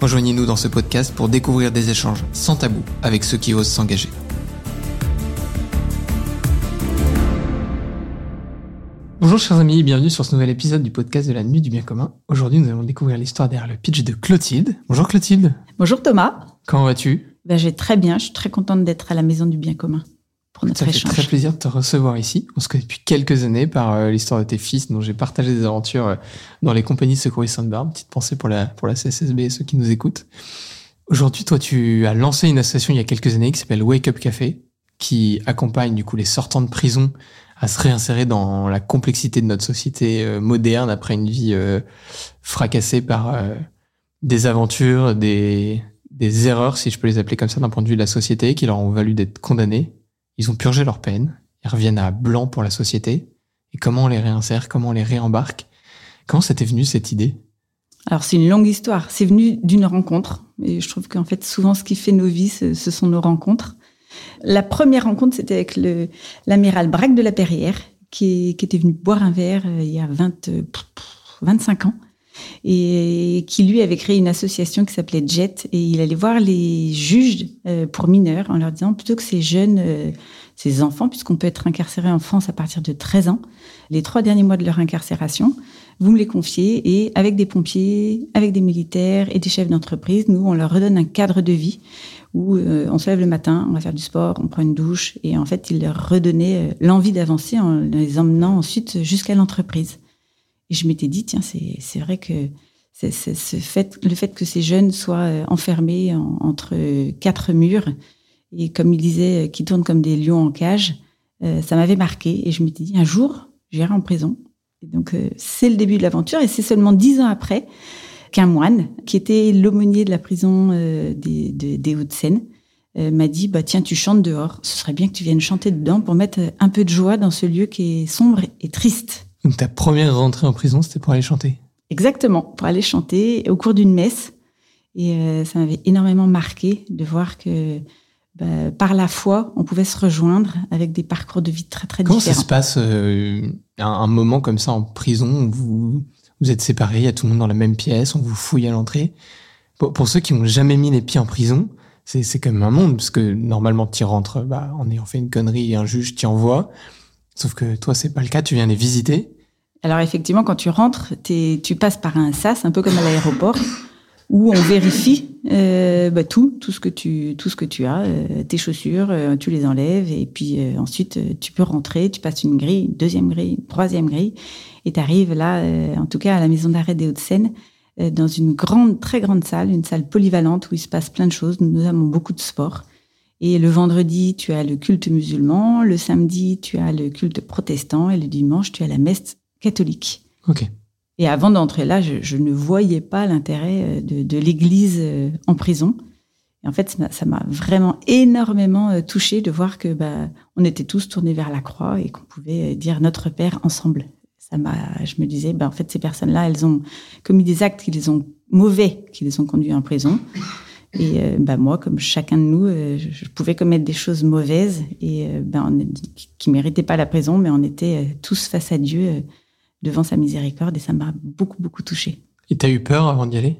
Rejoignez-nous dans ce podcast pour découvrir des échanges sans tabou avec ceux qui osent s'engager. Bonjour chers amis et bienvenue sur ce nouvel épisode du podcast de la Nuit du Bien Commun. Aujourd'hui nous allons découvrir l'histoire derrière le pitch de Clotilde. Bonjour Clotilde. Bonjour Thomas. Comment vas-tu? Ben, Je vais très bien, je suis très contente d'être à la Maison du Bien Commun pour notre Ça fait très plaisir de te recevoir ici. On se connaît depuis quelques années par euh, l'histoire de tes fils dont j'ai partagé des aventures euh, dans les compagnies de secouristes Sainte-Barbe. Petite pensée pour la, pour la CSSB et ceux qui nous écoutent. Aujourd'hui, toi, tu as lancé une association il y a quelques années qui s'appelle Wake Up Café, qui accompagne du coup les sortants de prison à se réinsérer dans la complexité de notre société euh, moderne après une vie fracassée par des aventures, des, des erreurs, si je peux les appeler comme ça, d'un point de vue de la société, qui leur ont valu d'être condamnés. Ils ont purgé leur peine, ils reviennent à blanc pour la société. Et comment on les réinsère, comment on les réembarque? Comment c'était venu cette idée? Alors c'est une longue histoire. C'est venu d'une rencontre. Et je trouve qu'en fait souvent ce qui fait nos vies, ce, sont nos rencontres. La première rencontre, c'était avec l'amiral Braque de la Perrière, qui, qui était venu boire un verre euh, il y a 20, euh, 25 ans et qui lui avait créé une association qui s'appelait JET et il allait voir les juges euh, pour mineurs en leur disant plutôt que ces jeunes, euh, ces enfants, puisqu'on peut être incarcéré en France à partir de 13 ans, les trois derniers mois de leur incarcération, vous me les confiez et avec des pompiers, avec des militaires et des chefs d'entreprise, nous, on leur redonne un cadre de vie où euh, on se lève le matin, on va faire du sport, on prend une douche et en fait, il leur redonnait euh, l'envie d'avancer en les emmenant ensuite jusqu'à l'entreprise. Et je m'étais dit, tiens, c'est vrai que c'est ce fait, le fait que ces jeunes soient euh, enfermés en- entre quatre murs et comme il disait, euh, qui tournent comme des lions en cage, euh, ça m'avait marqué. Et je m'étais dit, un jour, j'irai en prison. Et donc, c'est le début de l'aventure. Et c'est seulement dix ans après qu'un moine, qui était l'aumônier de la prison des, de- des Hauts-de-Seine, m'a dit, bah, tiens, tu chantes dehors. Ce serait bien que tu viennes chanter dedans pour mettre un peu de joie dans ce lieu qui est sombre et triste. Donc ta première rentrée en prison, c'était pour aller chanter. Exactement, pour aller chanter au cours d'une messe. Et euh, ça m'avait énormément marqué de voir que bah, par la foi, on pouvait se rejoindre avec des parcours de vie très très Comment ça différents. se passe euh, un, un moment comme ça en prison où vous, vous êtes séparés, il y a tout le monde dans la même pièce, on vous fouille à l'entrée? Pour, pour ceux qui n'ont jamais mis les pieds en prison, c'est quand même un monde, parce que normalement tu rentres bah, en ayant fait une connerie et un juge t'y envoie. Sauf que toi, c'est pas le cas, tu viens les visiter. Alors effectivement, quand tu rentres, tu passes par un sas, un peu comme à l'aéroport, où on vérifie euh, bah, tout, tout ce que tu, tout ce que tu as, euh, tes chaussures, euh, tu les enlèves, et puis ensuite tu peux rentrer, tu passes une grille, une deuxième grille, une troisième grille, et tu arrives là, en tout cas à la maison d'arrêt des Hauts-de-Seine, dans une grande, très grande salle, une salle polyvalente où il se passe plein de choses. Nous avons beaucoup de sport. Et le vendredi, tu as le culte musulman, le samedi, tu as le culte protestant, et le dimanche, tu as la messe catholique. Ok. Et avant d'entrer là, je, je ne voyais pas l'intérêt euh, de, de l'Église euh, en prison. Et en fait, ça m'a- vraiment énormément euh, touché de voir que bah, on était tous tournés vers la croix et qu'on pouvait dire notre Père ensemble. Ça m'a, je me disais, bah, en fait, ces personnes-là, elles ont commis des actes qui les ont mauvais, qui les ont conduits en prison. Et euh, bah, moi, comme chacun de nous, euh, je, pouvais commettre des choses mauvaises et euh, on est- qui, qui méritaient pas la prison, mais on était euh, tous face à Dieu euh, devant sa miséricorde et ça m'a beaucoup beaucoup touchée. Et t'as eu peur avant d'y aller?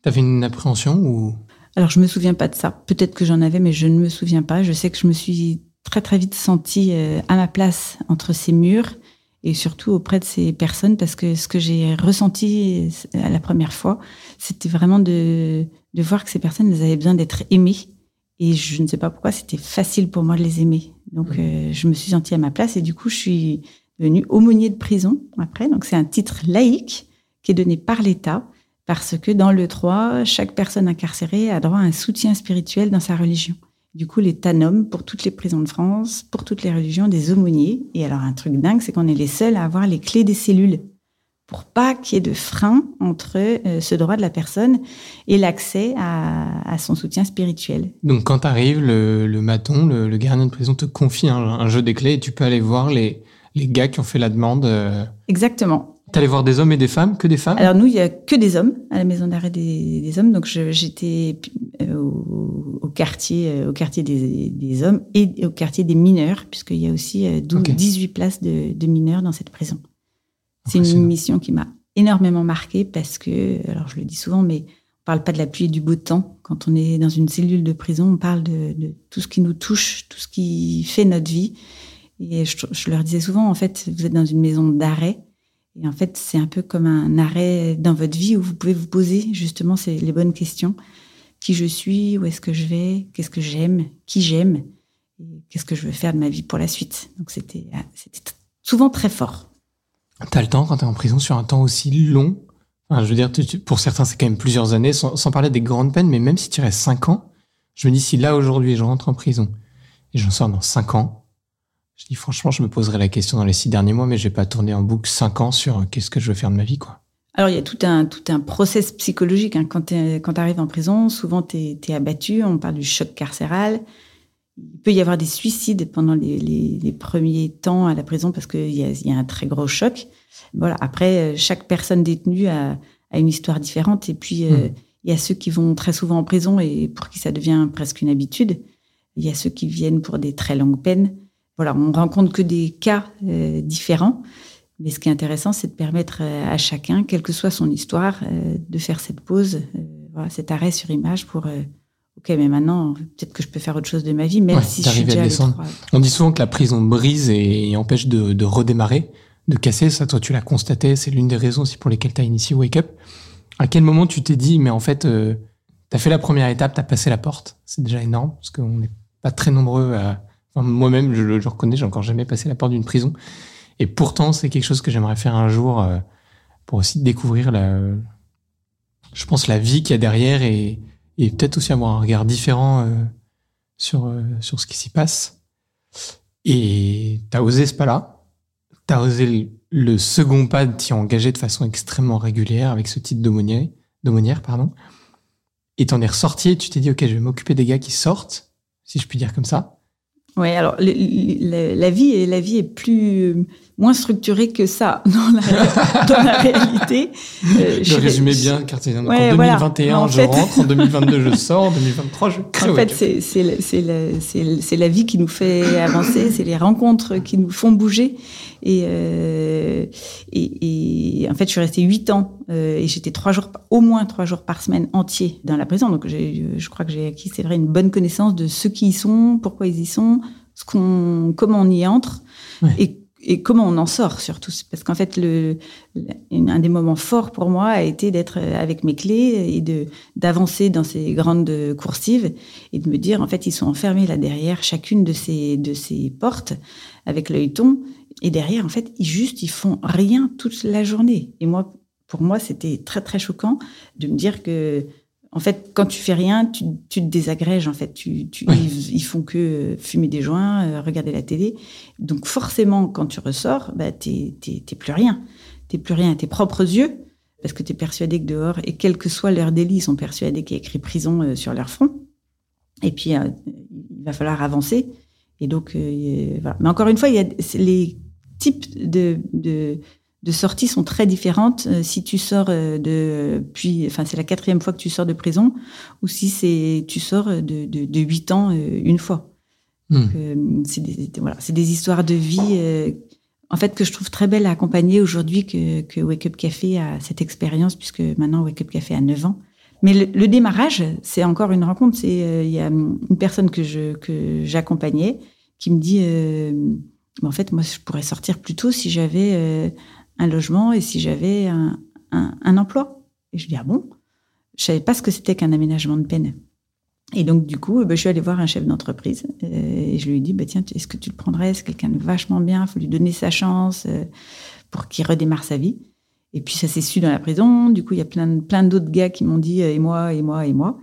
T'avais une appréhension ou? Alors je me souviens pas de ça. Peut-être que j'en avais, mais je ne me souviens pas. Je sais que je me suis très très vite sentie à ma place entre ces murs et surtout auprès de ces personnes parce que ce que j'ai ressenti euh, la première fois, c'était vraiment de, de voir que ces personnes elles avaient besoin d'être aimées et je ne sais pas pourquoi c'était facile pour moi de les aimer. Donc euh, je me suis sentie à ma place et du coup je suis devenue aumônier de prison après. Donc c'est un titre laïque qui est donné par l'État parce que dans le 3, chaque personne incarcérée a droit à un soutien spirituel dans sa religion. Du coup, l'État nomme pour toutes les prisons de France, pour toutes les religions, des aumôniers. Et alors, un truc dingue, c'est qu'on est les seuls à avoir les clés des cellules pour pas qu'il y ait de frein entre euh, ce droit de la personne et l'accès à, son soutien spirituel. Donc quand tu arrives, le, maton, le, gardien de prison te confie un, jeu des clés et tu peux aller voir les, les gars qui ont fait la demande. Euh. Exactement. T'allais voir des hommes et des femmes, que des femmes? Alors nous, il y a que des hommes à la maison d'arrêt des, hommes. Donc j'étais euh, au, quartier, au quartier des, hommes et au quartier des mineurs, puisqu'il y a aussi 18 places de, de mineurs dans cette prison. C'est une mission qui m'a énormément marquée parce que, alors je le dis souvent, mais on parle pas de la pluie et du beau temps. Quand on est dans une cellule de prison, on parle de, tout ce qui nous touche, tout ce qui fait notre vie. Et je, leur disais souvent, en fait, vous êtes dans une maison d'arrêt. Et en fait, c'est un peu comme un arrêt dans votre vie où vous pouvez vous poser justement les bonnes questions. Qui je suis, où est-ce que je vais, qu'est-ce que j'aime, qui j'aime, qu'est-ce que je veux faire de ma vie pour la suite? Donc c'était souvent très fort. T'as le temps quand t'es en prison sur un temps aussi long? je veux dire, pour certains, c'est quand même plusieurs années, sans, parler des grandes peines, mais même si tu restes 5 ans, je me dis, si là, aujourd'hui, je rentre en prison et j'en sors dans 5 ans, je dis, franchement, je me poserai la question dans les 6 derniers mois, mais je vais pas tourner en boucle 5 ans sur euh, qu'est-ce que je veux faire de ma vie, quoi. Alors, il y a tout un, tout un process psychologique. Hein. Quand tu arrives en prison, souvent, tu es, abattu. On parle du choc carcéral. Il peut y avoir des suicides pendant les, premiers temps à la prison parce qu'il y, y, a un très gros choc. Voilà. Après, chaque personne détenue a, une histoire différente. Et puis, euh, hmm. il y a ceux qui vont très souvent en prison et pour qui ça devient presque une habitude. Il y a ceux qui viennent pour des très longues peines. Voilà, on rencontre que des cas euh, différents. Mais ce qui est intéressant, c'est de permettre euh, à chacun, quelle que soit son histoire, de faire cette pause, voilà, cet arrêt sur image pour ok, mais maintenant, peut-être que je peux faire autre chose de ma vie, même si je suis déjà à On dit souvent que la prison brise et, empêche de, redémarrer, de casser. Ça, toi, tu l'as constaté. C'est l'une des raisons aussi pour lesquelles tu as initié Wake Up. À quel moment tu t'es dit, mais en fait, euh, tu as fait la première étape, tu as passé la porte. C'est déjà énorme, parce qu'on n'est pas très nombreux à... Moi-même, je, le reconnais, j'ai encore jamais passé la porte d'une prison. Et pourtant, c'est quelque chose que j'aimerais faire un jour euh, pour aussi découvrir la, je pense, la vie qu'il y a derrière et, et peut-être aussi avoir un regard différent euh, sur, euh, sur ce qui s'y passe. Et tu as osé ce pas-là, tu as osé le, second pas de t'y engager de façon extrêmement régulière avec ce titre d'aumônière, pardon. Et t'en es ressorti et tu t'es dit, OK, je vais m'occuper des gars qui sortent, si je puis dire comme ça. Oui, alors la, vie est, la vie est plus moins structurée que ça dans la, dans la réalité. Euh, je résumais bien, car en 2021, je rentre, en 2022, je sors, en 2023, je crée. En fait, c'est la, la vie qui nous fait avancer, c'est les rencontres qui nous font bouger. Et, euh, et, et, en fait, je suis restée huit ans euh, et j'étais trois jours, au moins trois jours par semaine entier dans la prison. Donc, je crois que j'ai acquis, c'est vrai, une bonne connaissance de ceux qui y sont, pourquoi ils y sont, ce qu'on, comment on y entre et, et, comment on en sort surtout. Parce qu'en fait, le, un des moments forts pour moi a été d'être avec mes clés et de d'avancer dans ces grandes coursives et de me dire, en fait, ils sont enfermés là derrière chacune de ces de ces portes avec l'œilleton et derrière, en fait, ils juste, ils font rien toute la journée. Et moi, pour moi, c'était très, très choquant de me dire que, en fait, quand tu fais rien, tu, tu te désagrèges, en fait. Tu, tu ils, font que fumer des joints, euh, regarder la télé. Donc, forcément, quand tu ressors, bah, t'es, plus rien. T'es plus rien à tes propres yeux, parce que t'es persuadé que dehors, et quel que soit leur délit, ils sont persuadés qu'il y a écrit prison euh, sur leur front. Et puis, euh, il va falloir avancer. Et donc, voilà. Mais encore une fois, il y a les types de, de, de sorties sont très différentes euh, si tu sors euh, de puis enfin c'est la quatrième fois que tu sors de prison ou si c'est tu sors de, de, de 8 ans euh, une fois hmm. c'est des, voilà des histoires de vie en fait que je trouve très belle à accompagner aujourd'hui que, que Wake Up Café a cette expérience puisque maintenant Wake Up Café a 9 ans mais le, démarrage c'est encore une rencontre c'est il y a une personne que je que j'accompagnais qui me dit mais en fait, moi, je pourrais sortir plus tôt si j'avais euh, un logement et si j'avais un, un, emploi. Et je dis, ah bon? Je savais pas ce que c'était qu'un aménagement de peine. Et donc, du coup, bah, je suis allée voir un chef d'entreprise euh, et je lui ai dit, bah, tiens, est-ce que tu le prendrais? C'est quelqu'un de vachement bien, faut lui donner sa chance euh, pour qu'il redémarre sa vie. Et puis, ça s'est su dans la prison. Du coup, il y a plein, plein d'autres gars qui m'ont dit, et moi, et moi, et moi.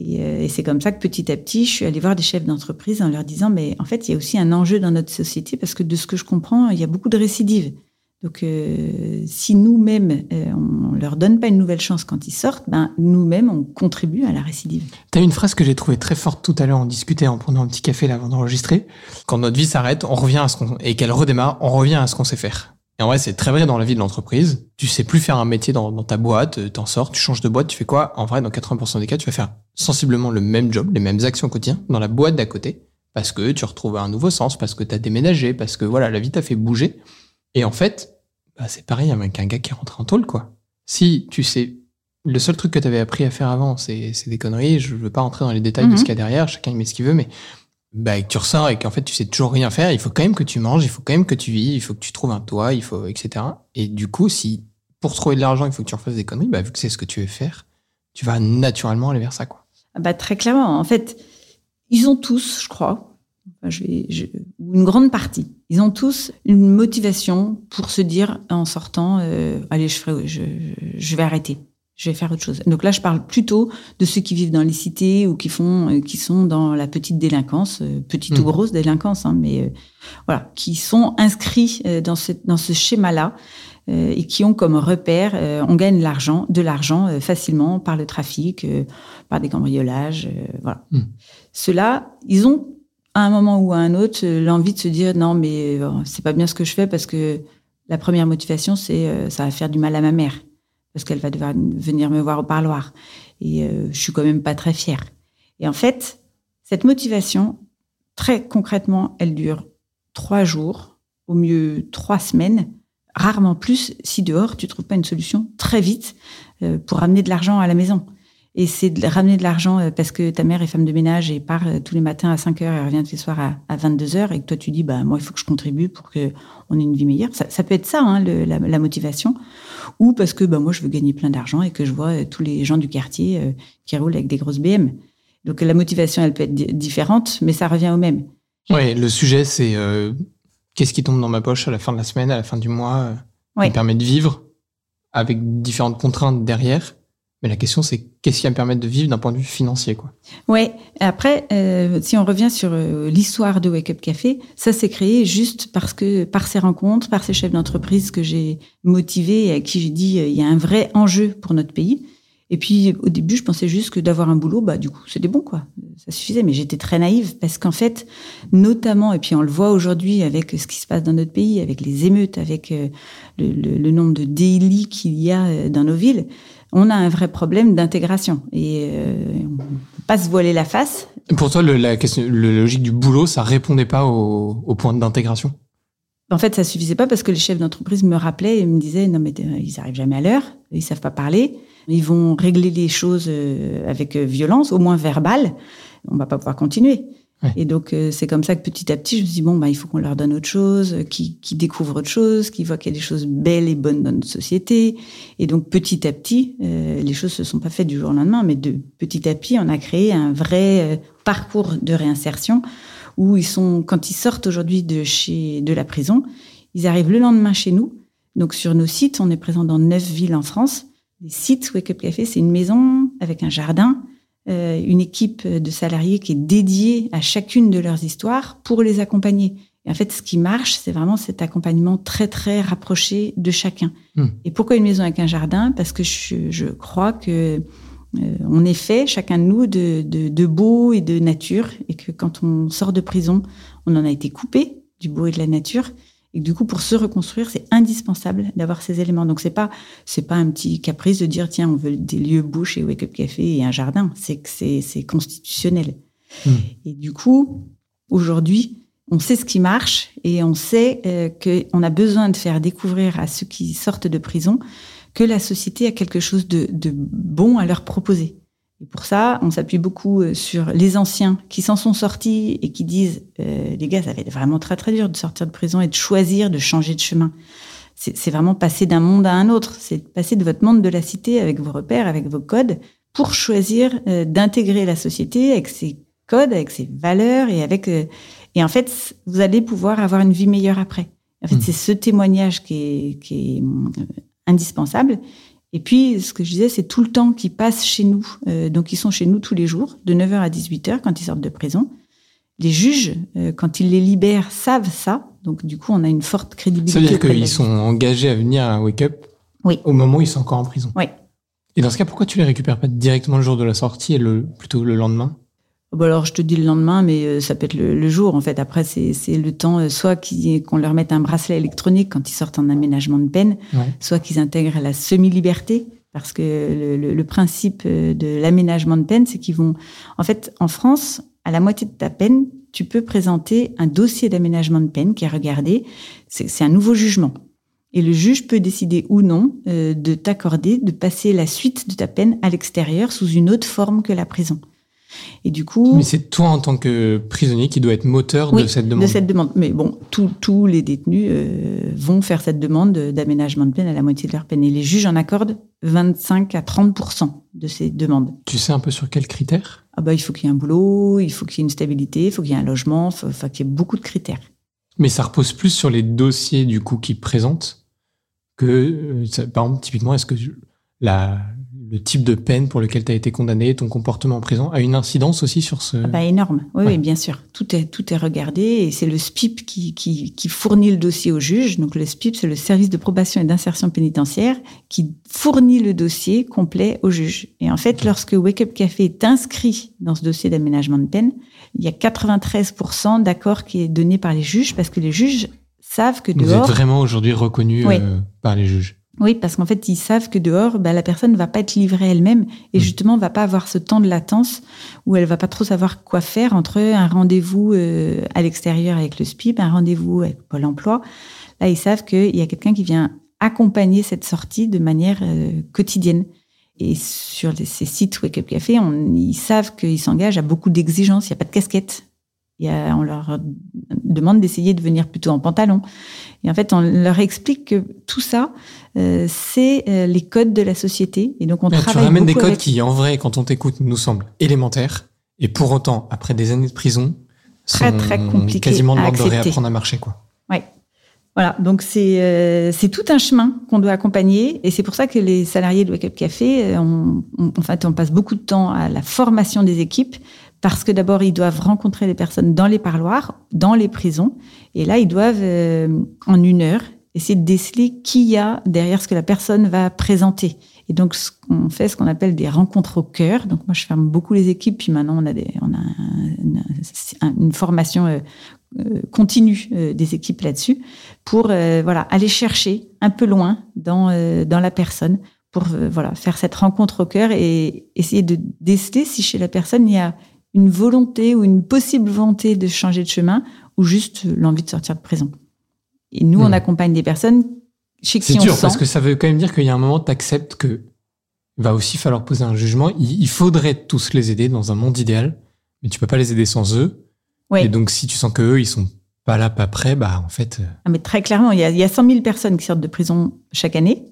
Euh, et, c'est comme ça que petit à petit, je suis allée voir des chefs d'entreprise en leur disant, mais en fait, il y a aussi un enjeu dans notre société parce que de ce que je comprends, il y a beaucoup de récidives. Donc, euh, si nous-mêmes, euh, on leur donne pas une nouvelle chance quand ils sortent, ben, nous-mêmes, on contribue à la récidive. Tu as une phrase que j'ai trouvée très forte tout à l'heure, on discutait en prenant un petit café là avant d'enregistrer. Quand notre vie s'arrête, on revient à ce qu'on, et qu'elle redémarre, on revient à ce qu'on sait faire. Et en vrai, c'est très vrai dans la vie de l'entreprise. Tu sais plus faire un métier dans, dans ta boîte, euh, t'en sors, tu changes de boîte, tu fais quoi? En vrai, dans 80% des cas, tu vas faire sensiblement le même job, les mêmes actions quotidiennes dans la boîte d'à côté. Parce que tu retrouves un nouveau sens, parce que t'as déménagé, parce que voilà, la vie t'a fait bouger. Et en fait, bah, c'est pareil avec un gars qui rentre en tôle, quoi. Si tu sais, le seul truc que tu avais appris à faire avant, c'est des conneries. Je veux pas rentrer dans les détails de Mhm. ce qu'il y a derrière. Chacun il met ce qu'il veut, mais bah, que tu ressors et qu'en fait tu sais toujours rien faire. Il faut quand même que tu manges, il faut quand même que tu vis, il faut que tu trouves un toit, il faut etc. Et du coup, si pour trouver de l'argent, il faut que tu refasses des conneries, bah, vu que c'est ce que tu veux faire, tu vas naturellement aller vers ça, quoi. Ah bah, très clairement. En fait, ils ont tous, je crois, enfin, une grande partie, ils ont tous une motivation pour se dire en sortant, euh, allez, je, ferai, je vais arrêter, je vais faire autre chose. Donc là, je parle plutôt de ceux qui vivent dans les cités ou qui font, euh, qui sont dans la petite délinquance, euh, petite ou Mhm. grosse délinquance, hein, mais euh, voilà, qui sont inscrits euh, dans ce, dans ce schéma-là euh, et qui ont comme repère, euh, on gagne l'argent, de l'argent euh, facilement par le trafic, euh, par des cambriolages, euh, voilà. Mm. Ceux-là, ils ont à un moment ou à un autre l'envie de se dire non mais euh, c'est pas bien ce que je fais parce que la première motivation c'est euh, ça va faire du mal à ma mère parce qu'elle va devoir venir me voir au parloir et euh, je suis quand même pas très fière. Et en fait, cette motivation, très concrètement, elle dure trois jours, au mieux trois semaines, rarement plus si dehors tu trouves pas une solution très vite euh, pour ramener de l'argent à la maison. Et c'est de ramener de l'argent euh, parce que ta mère est femme de ménage et part euh, tous les matins à 5 heures et revient tous les soirs à, à 22 heures et que toi tu dis bah moi il faut que je contribue pour que on ait une vie meilleure. Ça, ça peut être ça hein, le- la, la motivation ou parce que bah moi je veux gagner plein d'argent et que je vois euh, tous les gens du quartier euh, qui roulent avec des grosses BM. Donc la motivation elle peut être di- différente mais ça revient au même. Ouais, le sujet c'est euh, qu'est-ce qui tombe dans ma poche à la fin de la semaine, à la fin du mois, euh, qui me permet de vivre avec différentes contraintes derrière. Mais la question c'est qu'est-ce qui va me permettre de vivre d'un point de vue financier, quoi? Ouais. Après, euh, si on revient sur euh, l'histoire de Wake Up Café, ça s'est créé juste parce que par ces rencontres, par ces chefs d'entreprise que j'ai motivés et à qui j'ai dit euh, il y a un vrai enjeu pour notre pays. Et puis au début, je pensais juste que d'avoir un boulot, bah du coup, c'était bon quoi, ça suffisait. Mais j'étais très naïve parce qu'en fait, notamment, et puis on le voit aujourd'hui avec ce qui se passe dans notre pays, avec les émeutes, avec euh, le, nombre de délits qu'il y a dans nos villes, on a un vrai problème d'intégration et euh, on peut pas se voiler la face. Pour toi, le, la question, logique du boulot, ça répondait pas au, au point d'intégration? En fait, ça suffisait pas parce que les chefs d'entreprise me rappelaient et me disaient non mais euh, ils arrivent jamais à l'heure, ils savent pas parler, ils vont régler les choses euh, avec violence, au moins verbale, on va pas pouvoir continuer. Et donc euh, c'est comme ça que petit à petit je me suis dit bon bah il faut qu'on leur donne autre chose, euh, qui qui découvrent autre chose, qui voient qu'il y a des choses belles et bonnes dans notre société. Et donc petit à petit euh, les choses se sont pas faites du jour au lendemain, mais de petit à petit on a créé un vrai euh, parcours de réinsertion où ils sont, quand ils sortent aujourd'hui de chez, de la prison, ils arrivent le lendemain chez nous. Donc, sur nos sites, on est présent dans neuf villes en France. Les sites Wake Up Café, c'est une maison avec un jardin, euh, une équipe de salariés qui est dédiée à chacune de leurs histoires pour les accompagner. Et en fait, ce qui marche, c'est vraiment cet accompagnement très, très rapproché de chacun. Hmm. Et pourquoi une maison avec un jardin? Parce que je, je crois que euh, on est fait, chacun de nous, de, de, de beau et de nature, et que quand on sort de prison, on en a été coupé du beau et de la nature, et du coup, pour se reconstruire, c'est indispensable d'avoir ces éléments. Donc, c'est pas, c'est pas un petit caprice de dire, tiens, on veut des lieux beaux chez Wake Up Café et un jardin. C'est que c'est, constitutionnel. Hmm. Et du coup, aujourd'hui, on sait ce qui marche et on sait euh, qu'on a besoin de faire découvrir à ceux qui sortent de prison que la société a quelque chose de, de bon à leur proposer. Et pour ça, on s'appuie beaucoup euh, sur les anciens qui s'en sont sortis et qui disent euh, les gars, ça va être vraiment très très dur de sortir de prison et de choisir de changer de chemin. C'est vraiment passer d'un monde à un autre. C'est passer de votre monde de la cité avec vos repères, avec vos codes, pour choisir euh, d'intégrer la société avec ses codes, avec ses valeurs et avec euh, et en fait, vous allez pouvoir avoir une vie meilleure après. En fait, Mm. c'est ce témoignage qui est, qui est indispensable. Et puis, ce que je disais, c'est tout le temps qu'ils passent chez nous. Euh, donc, ils sont chez nous tous les jours, de 9h à 18h, quand ils sortent de prison. Les juges, euh, quand ils les libèrent, savent ça. Donc du coup, on a une forte crédibilité. Ça veut dire qu'ils sont engagés à venir à Wake Up Oui. au moment où ils sont encore en prison. Oui. Et dans ce cas, pourquoi tu les récupères pas directement le jour de la sortie et le, plutôt le lendemain? Bon alors je te dis le lendemain, mais euh, ça peut être le, le jour en fait. Après c'est c'est le temps, euh, soit qu'ils- qu'on leur mette un bracelet électronique quand ils sortent en aménagement de peine, Ouais. soit qu'ils intègrent la semi-liberté, parce que le, le- le principe euh, de l'aménagement de peine, c'est qu'ils vont, en fait, en France, à la moitié de ta peine, tu peux présenter un dossier d'aménagement de peine qui est regardé. C'est c'est un nouveau jugement. Et le juge peut décider ou non euh, de t'accorder de passer la suite de ta peine à l'extérieur sous une autre forme que la prison. Et du coup, Mais c'est toi en tant que prisonnier qui doit être moteur oui, de cette demande. de cette demande. Mais bon, tous- les détenus euh, vont faire cette demande d'aménagement de peine à la moitié de leur peine. Et les juges en accordent 25 à 30 de ces demandes. Tu sais un peu sur quels critères? Ah bah, il faut qu'il y ait un boulot, il faut qu'il y ait une stabilité, il faut qu'il y ait un logement, il faut, qu'il y ait beaucoup de critères. Mais ça repose plus sur les dossiers du coup qu'ils présentent que, euh, par exemple, typiquement, est-ce que la, le type de peine pour lequel tu as été condamné, ton comportement en prison, a une incidence aussi sur ce... Ah bah, énorme. Oui, Ouais. oui, bien sûr. Tout est, tout est regardé et c'est le SPIP qui, qui, qui fournit le dossier au juge. Donc le SPIP, c'est le service de probation et d'insertion pénitentiaire qui fournit le dossier complet au juge. Et en fait, lorsque Wake Up Café est inscrit dans ce dossier d'aménagement de peine, il y a 93% d'accord qui est donné par les juges parce que les juges savent que Vous êtes vraiment aujourd'hui reconnu Oui. euh, par les juges. Oui, parce qu'en fait, ils savent que dehors, bah, la personne ne va pas être livrée elle-même et Mm. justement, va pas avoir ce temps de latence où elle va pas trop savoir quoi faire entre un rendez-vous euh, à l'extérieur avec le SPIP, un rendez-vous avec Pôle Emploi. Là, ils savent qu'il y a quelqu'un qui vient accompagner cette sortie de manière euh, quotidienne. Et sur les- ces sites Wake Up Café, on, ils savent qu'ils s'engagent à beaucoup d'exigences. Il n'y a pas de casquette. On leur demande d'essayer de venir plutôt en pantalon. Et en fait, on leur explique que tout ça, euh, c'est euh, les codes de la société. Et donc, on Là, tu travaille ramènes des codes avec- qui, en vrai, quand on t'écoute, nous semblent élémentaires. Et pour autant, après des années de prison, Très, sont très compliqués quasiment de l'ordre de réapprendre à marcher. Quoi. Voilà, donc c'est euh, c'est tout un chemin qu'on doit accompagner et c'est pour ça que les salariés de Wake Up Café, on, on- en fait, on passe beaucoup de temps à la formation des équipes parce que d'abord ils doivent rencontrer les personnes dans les parloirs, dans les prisons et là ils doivent euh, en une heure essayer de déceler qui y a derrière ce que la personne va présenter. Et donc on fait ce qu'on appelle des rencontres au cœur. Donc moi je ferme beaucoup les équipes puis maintenant on a des une formation euh, euh, continue des équipes là-dessus pour voilà aller chercher un peu loin dans dans la personne pour voilà faire cette rencontre au cœur et essayer de déceler si chez la personne il y a une volonté ou une possible volonté de changer de chemin ou juste l'envie de sortir de prison. Et nous, on Hmm. accompagne des personnes chez qui C'est on dur sent. parce que ça veut quand même dire qu'il y a un moment, tu acceptes que va aussi falloir poser un jugement. Il, il faudrait tous les aider dans un monde idéal, mais tu peux pas les aider sans eux. Oui. Et donc, si tu sens que eux, ils sont pas là, pas prêts, bah en fait, euh, Ah, mais très clairement, il y, a, il y a 100 000 personnes qui sortent de prison chaque année.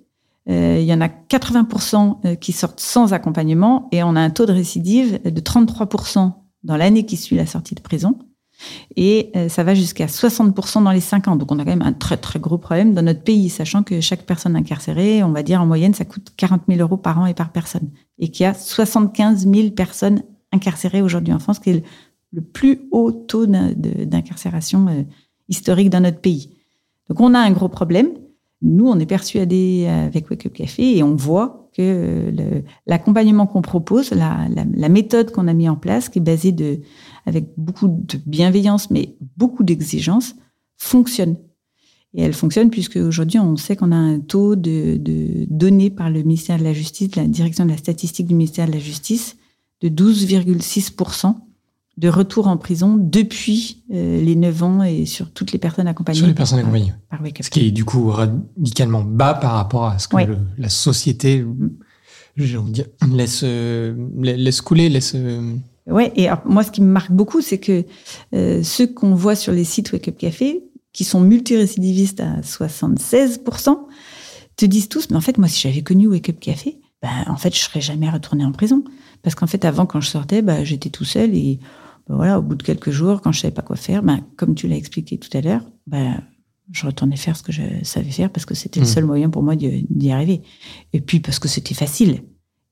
Euh, il y en a 80% euh, qui sortent sans accompagnement et on a un taux de récidive de 33% dans l'année qui suit la sortie de prison. Et euh, ça va jusqu'à 60% dans les 5 ans. Donc on a quand même un très très gros problème dans notre pays, sachant que chaque personne incarcérée, on va dire en moyenne, ça coûte 40 000 euros par an et par personne. Et qu'il y a 75 000 personnes incarcérées aujourd'hui en France, qui est le, plus haut taux d'incarcération historique dans notre pays. Donc on a un gros problème. Nous, on est persuadés euh, avec Wake Up Café et on voit que l'accompagnement qu'on propose, la, méthode qu'on a mis en place, qui est basée de, avec beaucoup de bienveillance, mais beaucoup d'exigence, fonctionne. Et elle fonctionne puisque aujourd'hui, on sait qu'on a un taux de, de donné par le ministère de la Justice, la direction de la statistique du ministère de la Justice, de 12,6% de retour en prison depuis euh, les 9 ans et sur toutes les personnes accompagnées. sur les personnes par- accompagnées. par Up Ce qui est du coup radicalement bas par rapport à ce que Ouais. le- la société dire, laisse, euh, la- laisse couler, laisse. euh, Ouais, et alors, moi, ce qui me marque beaucoup, c'est que euh, ceux qu'on voit sur les sites Wake Up Café, qui sont multirécidivistes à 76%, te disent tous, mais en fait, moi, si j'avais connu Wake Up Café, ben, en fait, je serais jamais retourné en prison. Parce qu'en fait, avant, quand je sortais, ben, j'étais tout seul et ben, voilà, au bout de quelques jours, quand je savais pas quoi faire, ben, comme tu l'as expliqué tout à l'heure, ben, je retournais faire ce que je savais faire parce que c'était le Mhm. seul moyen pour moi d'y arriver. Et puis parce que c'était facile.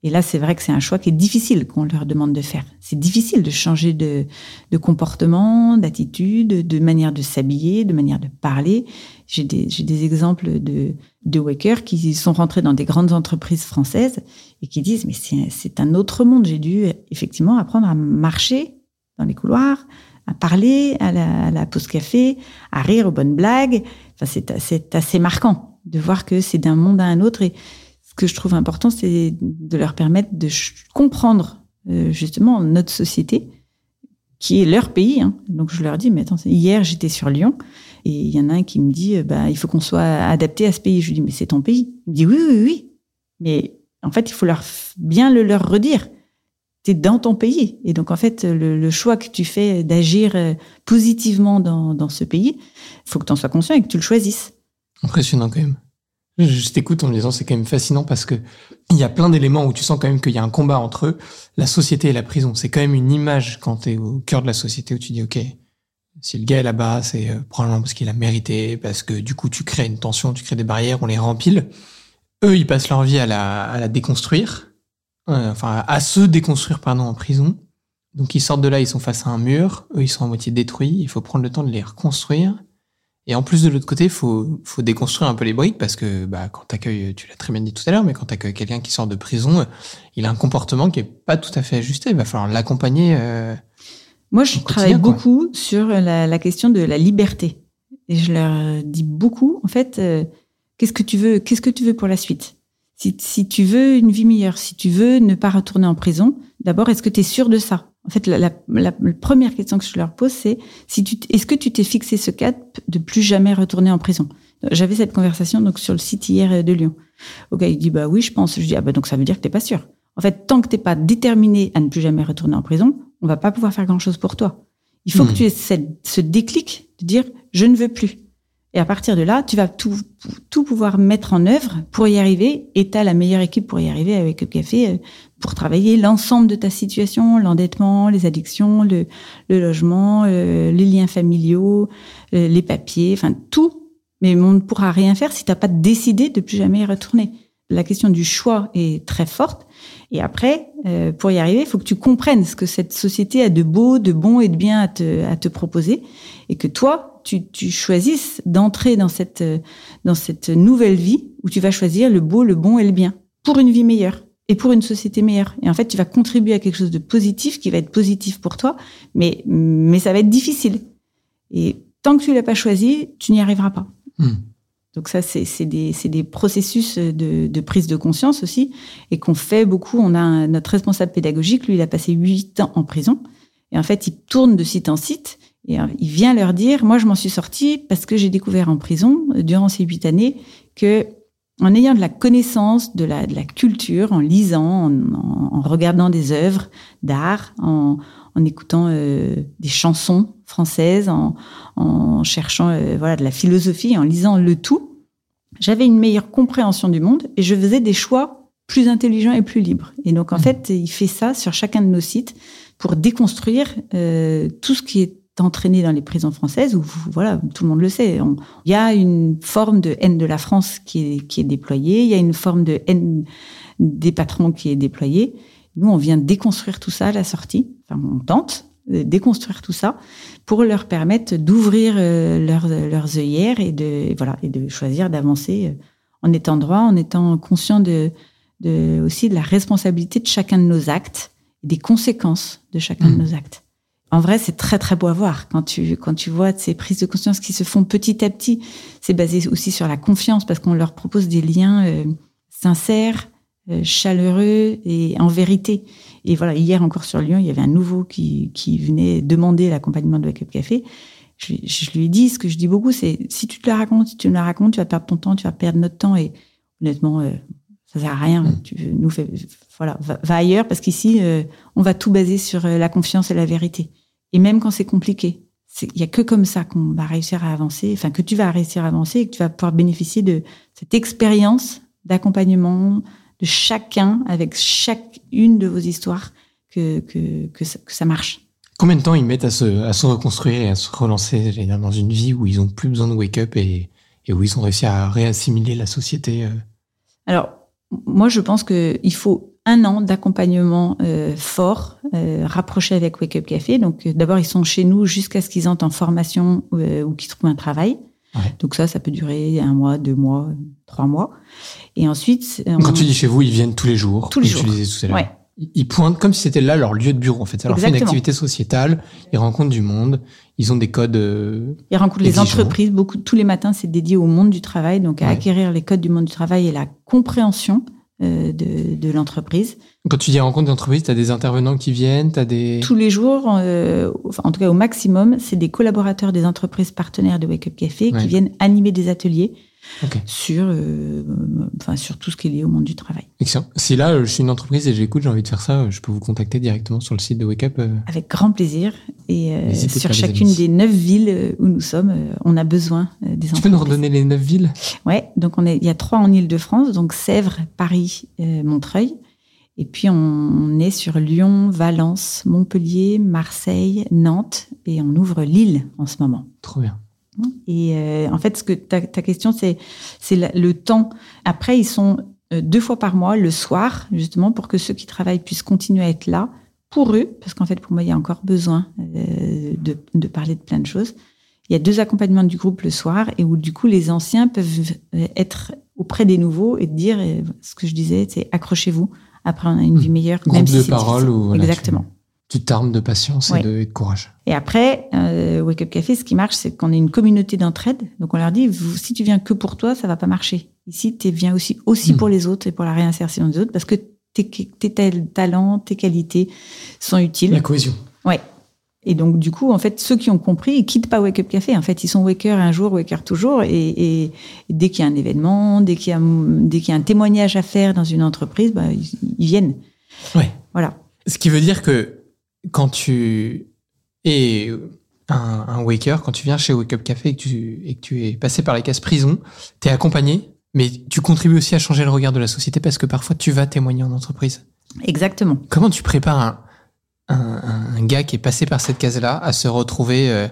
Et là, c'est vrai que c'est un choix qui est difficile qu'on leur demande de faire. C'est difficile de changer de, de comportement, d'attitude, de manière de s'habiller, de manière de parler. J'ai des, j'ai des exemples de, de wakers qui sont rentrés dans des grandes entreprises françaises et qui disent, mais c'est, c'est un autre monde. J'ai dû effectivement apprendre à marcher dans les couloirs, à parler à la, pause café, à rire aux bonnes blagues. Enfin, c'est, c'est assez marquant de voir que c'est d'un monde à un autre et ce que je trouve important, c'est de leur permettre de comprendre euh, justement notre société, qui est leur pays. Hein. Donc je leur dis, mais attends, hier j'étais sur Lyon et il y en a un qui me dit, euh, bah il faut qu'on soit adapté à ce pays. Je lui dis, mais c'est ton pays. Il me dit, oui, oui, oui. Mais en fait, il faut leur bien le leur redire. Tu es dans ton pays. Et donc, en fait, le, choix que tu fais d'agir euh, positivement dans, dans ce pays, il faut que tu en sois conscient et que tu le choisisses. Impressionnant quand même. Je t'écoute en me disant c'est quand même fascinant parce que il y a plein d'éléments où tu sens quand même qu'il y a un combat entre la société et la prison. C'est quand même une image quand tu es au cœur de la société où tu dis ok, si le gars est là-bas, c'est euh, probablement parce qu'il a mérité, parce que du coup tu crées une tension, tu crées des barrières, on les rempile. Eux, ils passent leur vie à la, à la déconstruire, euh, enfin à se déconstruire pardon en prison. Donc ils sortent de là, ils sont face à un mur, eux ils sont à moitié détruits, il faut prendre le temps de les reconstruire. Et en plus de l'autre côté, faut faut déconstruire un peu les briques parce que bah quand t'accueilles, tu l'as très bien dit tout à l'heure, mais quand t'accueilles quelqu'un qui sort de prison, il a un comportement qui est pas tout à fait ajusté. Il va falloir l'accompagner. Euh, Moi, je travaille beaucoup sur la, la, question de la liberté et je leur dis beaucoup. En fait, euh, qu'est-ce que tu veux Qu'est-ce que tu veux pour la suite? Si, si tu veux une vie meilleure, si tu veux ne pas retourner en prison, d'abord, est-ce que tu es sûr de ça? En fait, la, la, la, première question que je leur pose, c'est si tu, est-ce que tu t'es fixé ce cap de plus jamais retourner en prison? J'avais cette conversation donc sur le site hier de Lyon. Ok, il dit bah oui, je pense. Je dis ah bah donc ça veut dire que t'es pas sûr. En fait, tant que t'es pas déterminé à ne plus jamais retourner en prison, on va pas pouvoir faire grand chose pour toi. Il faut mmh. que tu aies cette, ce déclic de dire je ne veux plus. Et à partir de là, tu vas tout, tout pouvoir mettre en œuvre pour y arriver. Et tu as la meilleure équipe pour y arriver avec le café, euh, pour travailler l'ensemble de ta situation, l'endettement, les addictions, le, le logement, euh, les liens familiaux, euh, les papiers, enfin tout. Mais on ne pourra rien faire si tu n'as pas décidé de plus jamais y retourner. La question du choix est très forte. Et après, euh, pour y arriver, il faut que tu comprennes ce que cette société a de beau, de bon et de bien à te, à te proposer. Et que toi, tu, tu choisisses d'entrer dans cette, dans cette nouvelle vie où tu vas choisir le beau, le bon et le bien pour une vie meilleure et pour une société meilleure. Et en fait, tu vas contribuer à quelque chose de positif qui va être positif pour toi, mais, mais ça va être difficile. Et tant que tu l'as pas choisi, tu n'y arriveras pas. Mmh. Donc ça, c'est des, des processus de, de, prise de conscience aussi, et qu'on fait beaucoup. On a un, notre responsable pédagogique, lui, il a passé huit ans en prison, et en fait, il tourne de site en site, et il vient leur dire, moi, je m'en suis sorti parce que j'ai découvert en prison, durant ces huit années, que en ayant de la connaissance de la, de la culture, en lisant, en, en, regardant des œuvres d'art, en, en écoutant euh, des chansons françaises, en, en cherchant euh, voilà de la philosophie, en lisant le tout, j'avais une meilleure compréhension du monde et je faisais des choix plus intelligents et plus libres. Et donc en mmh. fait, il fait ça sur chacun de nos sites pour déconstruire euh, tout ce qui est entraîné dans les prisons françaises où voilà tout le monde le sait. Il y a une forme de haine de la France qui est, qui est déployée. Il y a une forme de haine des patrons qui est déployée. Nous on vient déconstruire tout ça à la sortie. Enfin on tente de déconstruire tout ça pour leur permettre d'ouvrir euh, leurs, leurs œillères et de voilà et de choisir d'avancer euh, en étant droit en étant conscient de, de aussi de la responsabilité de chacun de nos actes des conséquences de chacun mmh. de nos actes en vrai, c'est très très beau à voir quand tu quand tu vois ces prises de conscience qui se font petit à petit. C'est basé aussi sur la confiance parce qu'on leur propose des liens euh, sincères, euh, chaleureux et en vérité. Et voilà, hier encore sur Lyon, il y avait un nouveau qui qui venait demander l'accompagnement de Wake Up Café. Je, je, lui ai dit ce que je dis beaucoup, c'est si tu te la racontes, si tu me la racontes, tu vas perdre ton temps, tu vas perdre notre temps et honnêtement, euh, ça sert à rien. Mm. Tu nous fais, voilà, va, va ailleurs parce qu'ici, euh, on va tout baser sur la confiance et la vérité. Et même quand c'est compliqué, il y a que comme ça qu'on va réussir à avancer, enfin que tu vas réussir à avancer et que tu vas pouvoir bénéficier de cette expérience d'accompagnement de chacun avec chacune de vos histoires que, que, que, ça, que ça marche. Combien de temps ils mettent à se, à se reconstruire et à se relancer dans une vie où ils ont plus besoin de wake-up et, et où ils ont réussi à réassimiler la société euh? Alors, moi, je pense qu'il faut un an d'accompagnement euh, fort, euh, rapproché avec Wake Up Café. Donc euh, d'abord, ils sont chez nous jusqu'à ce qu'ils entrent en formation ou qu'ils trouvent un travail. Ouais. Donc ça, ça peut durer un mois, deux mois, trois mois. Et ensuite... Quand tu dis chez vous, ils viennent tous les jours. Tous les jours. Tu disais tout à l'heure. Ouais. Ils pointent comme si c'était là leur lieu de bureau, en fait. Ça leur fait une Exactement. activité sociétale. Ils rencontrent du monde. Ils ont des codes. euh, Ils rencontrent les entreprises. Beaucoup, tous les matins, c'est dédié au monde du travail, donc à Ouais. acquérir les codes du monde du travail et la compréhension de, de l'entreprise. Quand tu dis rencontre d'entreprise, tu as des intervenants qui viennent, tu as des. Tous les jours, euh, enfin, en tout cas au maximum, c'est des collaborateurs des entreprises partenaires de Wake Up Café Ouais. qui viennent animer des ateliers Sur, euh, enfin, sur tout ce qui est lié au monde du travail. Excellent. Si là, je suis une entreprise et j'écoute, j'ai envie de faire ça, je peux vous contacter directement sur le site de Wake Up. euh, Avec grand plaisir. Et euh, sur chacune des neuf villes où nous sommes, on a besoin des Tu entreprises. peux nous redonner les neuf villes? Ouais, donc on est, il y a trois en Île-de-France, donc Sèvres, Paris, euh, Montreuil. Et puis on, on est sur Lyon, Valence, Montpellier, Marseille, Nantes, et on ouvre Lille en ce moment. Trop bien. Et euh, en fait, ce que ta, ta question, c'est le temps. Après, ils sont euh, deux fois par mois, le soir, justement, pour que ceux qui travaillent puissent continuer à être là pour eux, parce qu'en fait, pour moi, il y a encore besoin euh, de, de parler de plein de choses. Il y a deux accompagnements du groupe le soir, et où du coup, les anciens peuvent euh, être auprès des nouveaux et dire, euh, ce que je disais, c'est accrochez-vous. Après, on a une Mmh. vie meilleure. Groupe même si de c'est parole ou Exactement. Tu t'armes de patience Ouais. et, de, et de courage. Et après, euh, Wake Up Café, ce qui marche, c'est qu'on est une communauté d'entraide. Donc on leur dit, vous- si tu viens que pour toi, ça va pas marcher. Ici, tu viens aussi, aussi Hmm. pour les autres et pour la réinsertion des autres, parce que tes, tes talents, tes qualités sont utiles. La cohésion. Ouais. Et donc, du coup, en fait, ceux qui ont compris, ils quittent pas Wake Up Café. En fait, ils sont Waker un jour, Waker toujours. Et, et- et dès qu'il y a un événement, dès qu'il y a, dès qu'il y a un témoignage à faire dans une entreprise, bah, ils, ils viennent. Ouais. Voilà. Ce qui veut dire que quand tu es un, un waker, quand tu viens chez Wake Up Café et que tu, et que tu es passé par les cases prison, tu es accompagné, mais tu contribues aussi à changer le regard de la société parce que parfois tu vas témoigner en entreprise. Exactement. Comment tu prépares un, un, un gars qui est passé par cette case-là à se retrouver euh,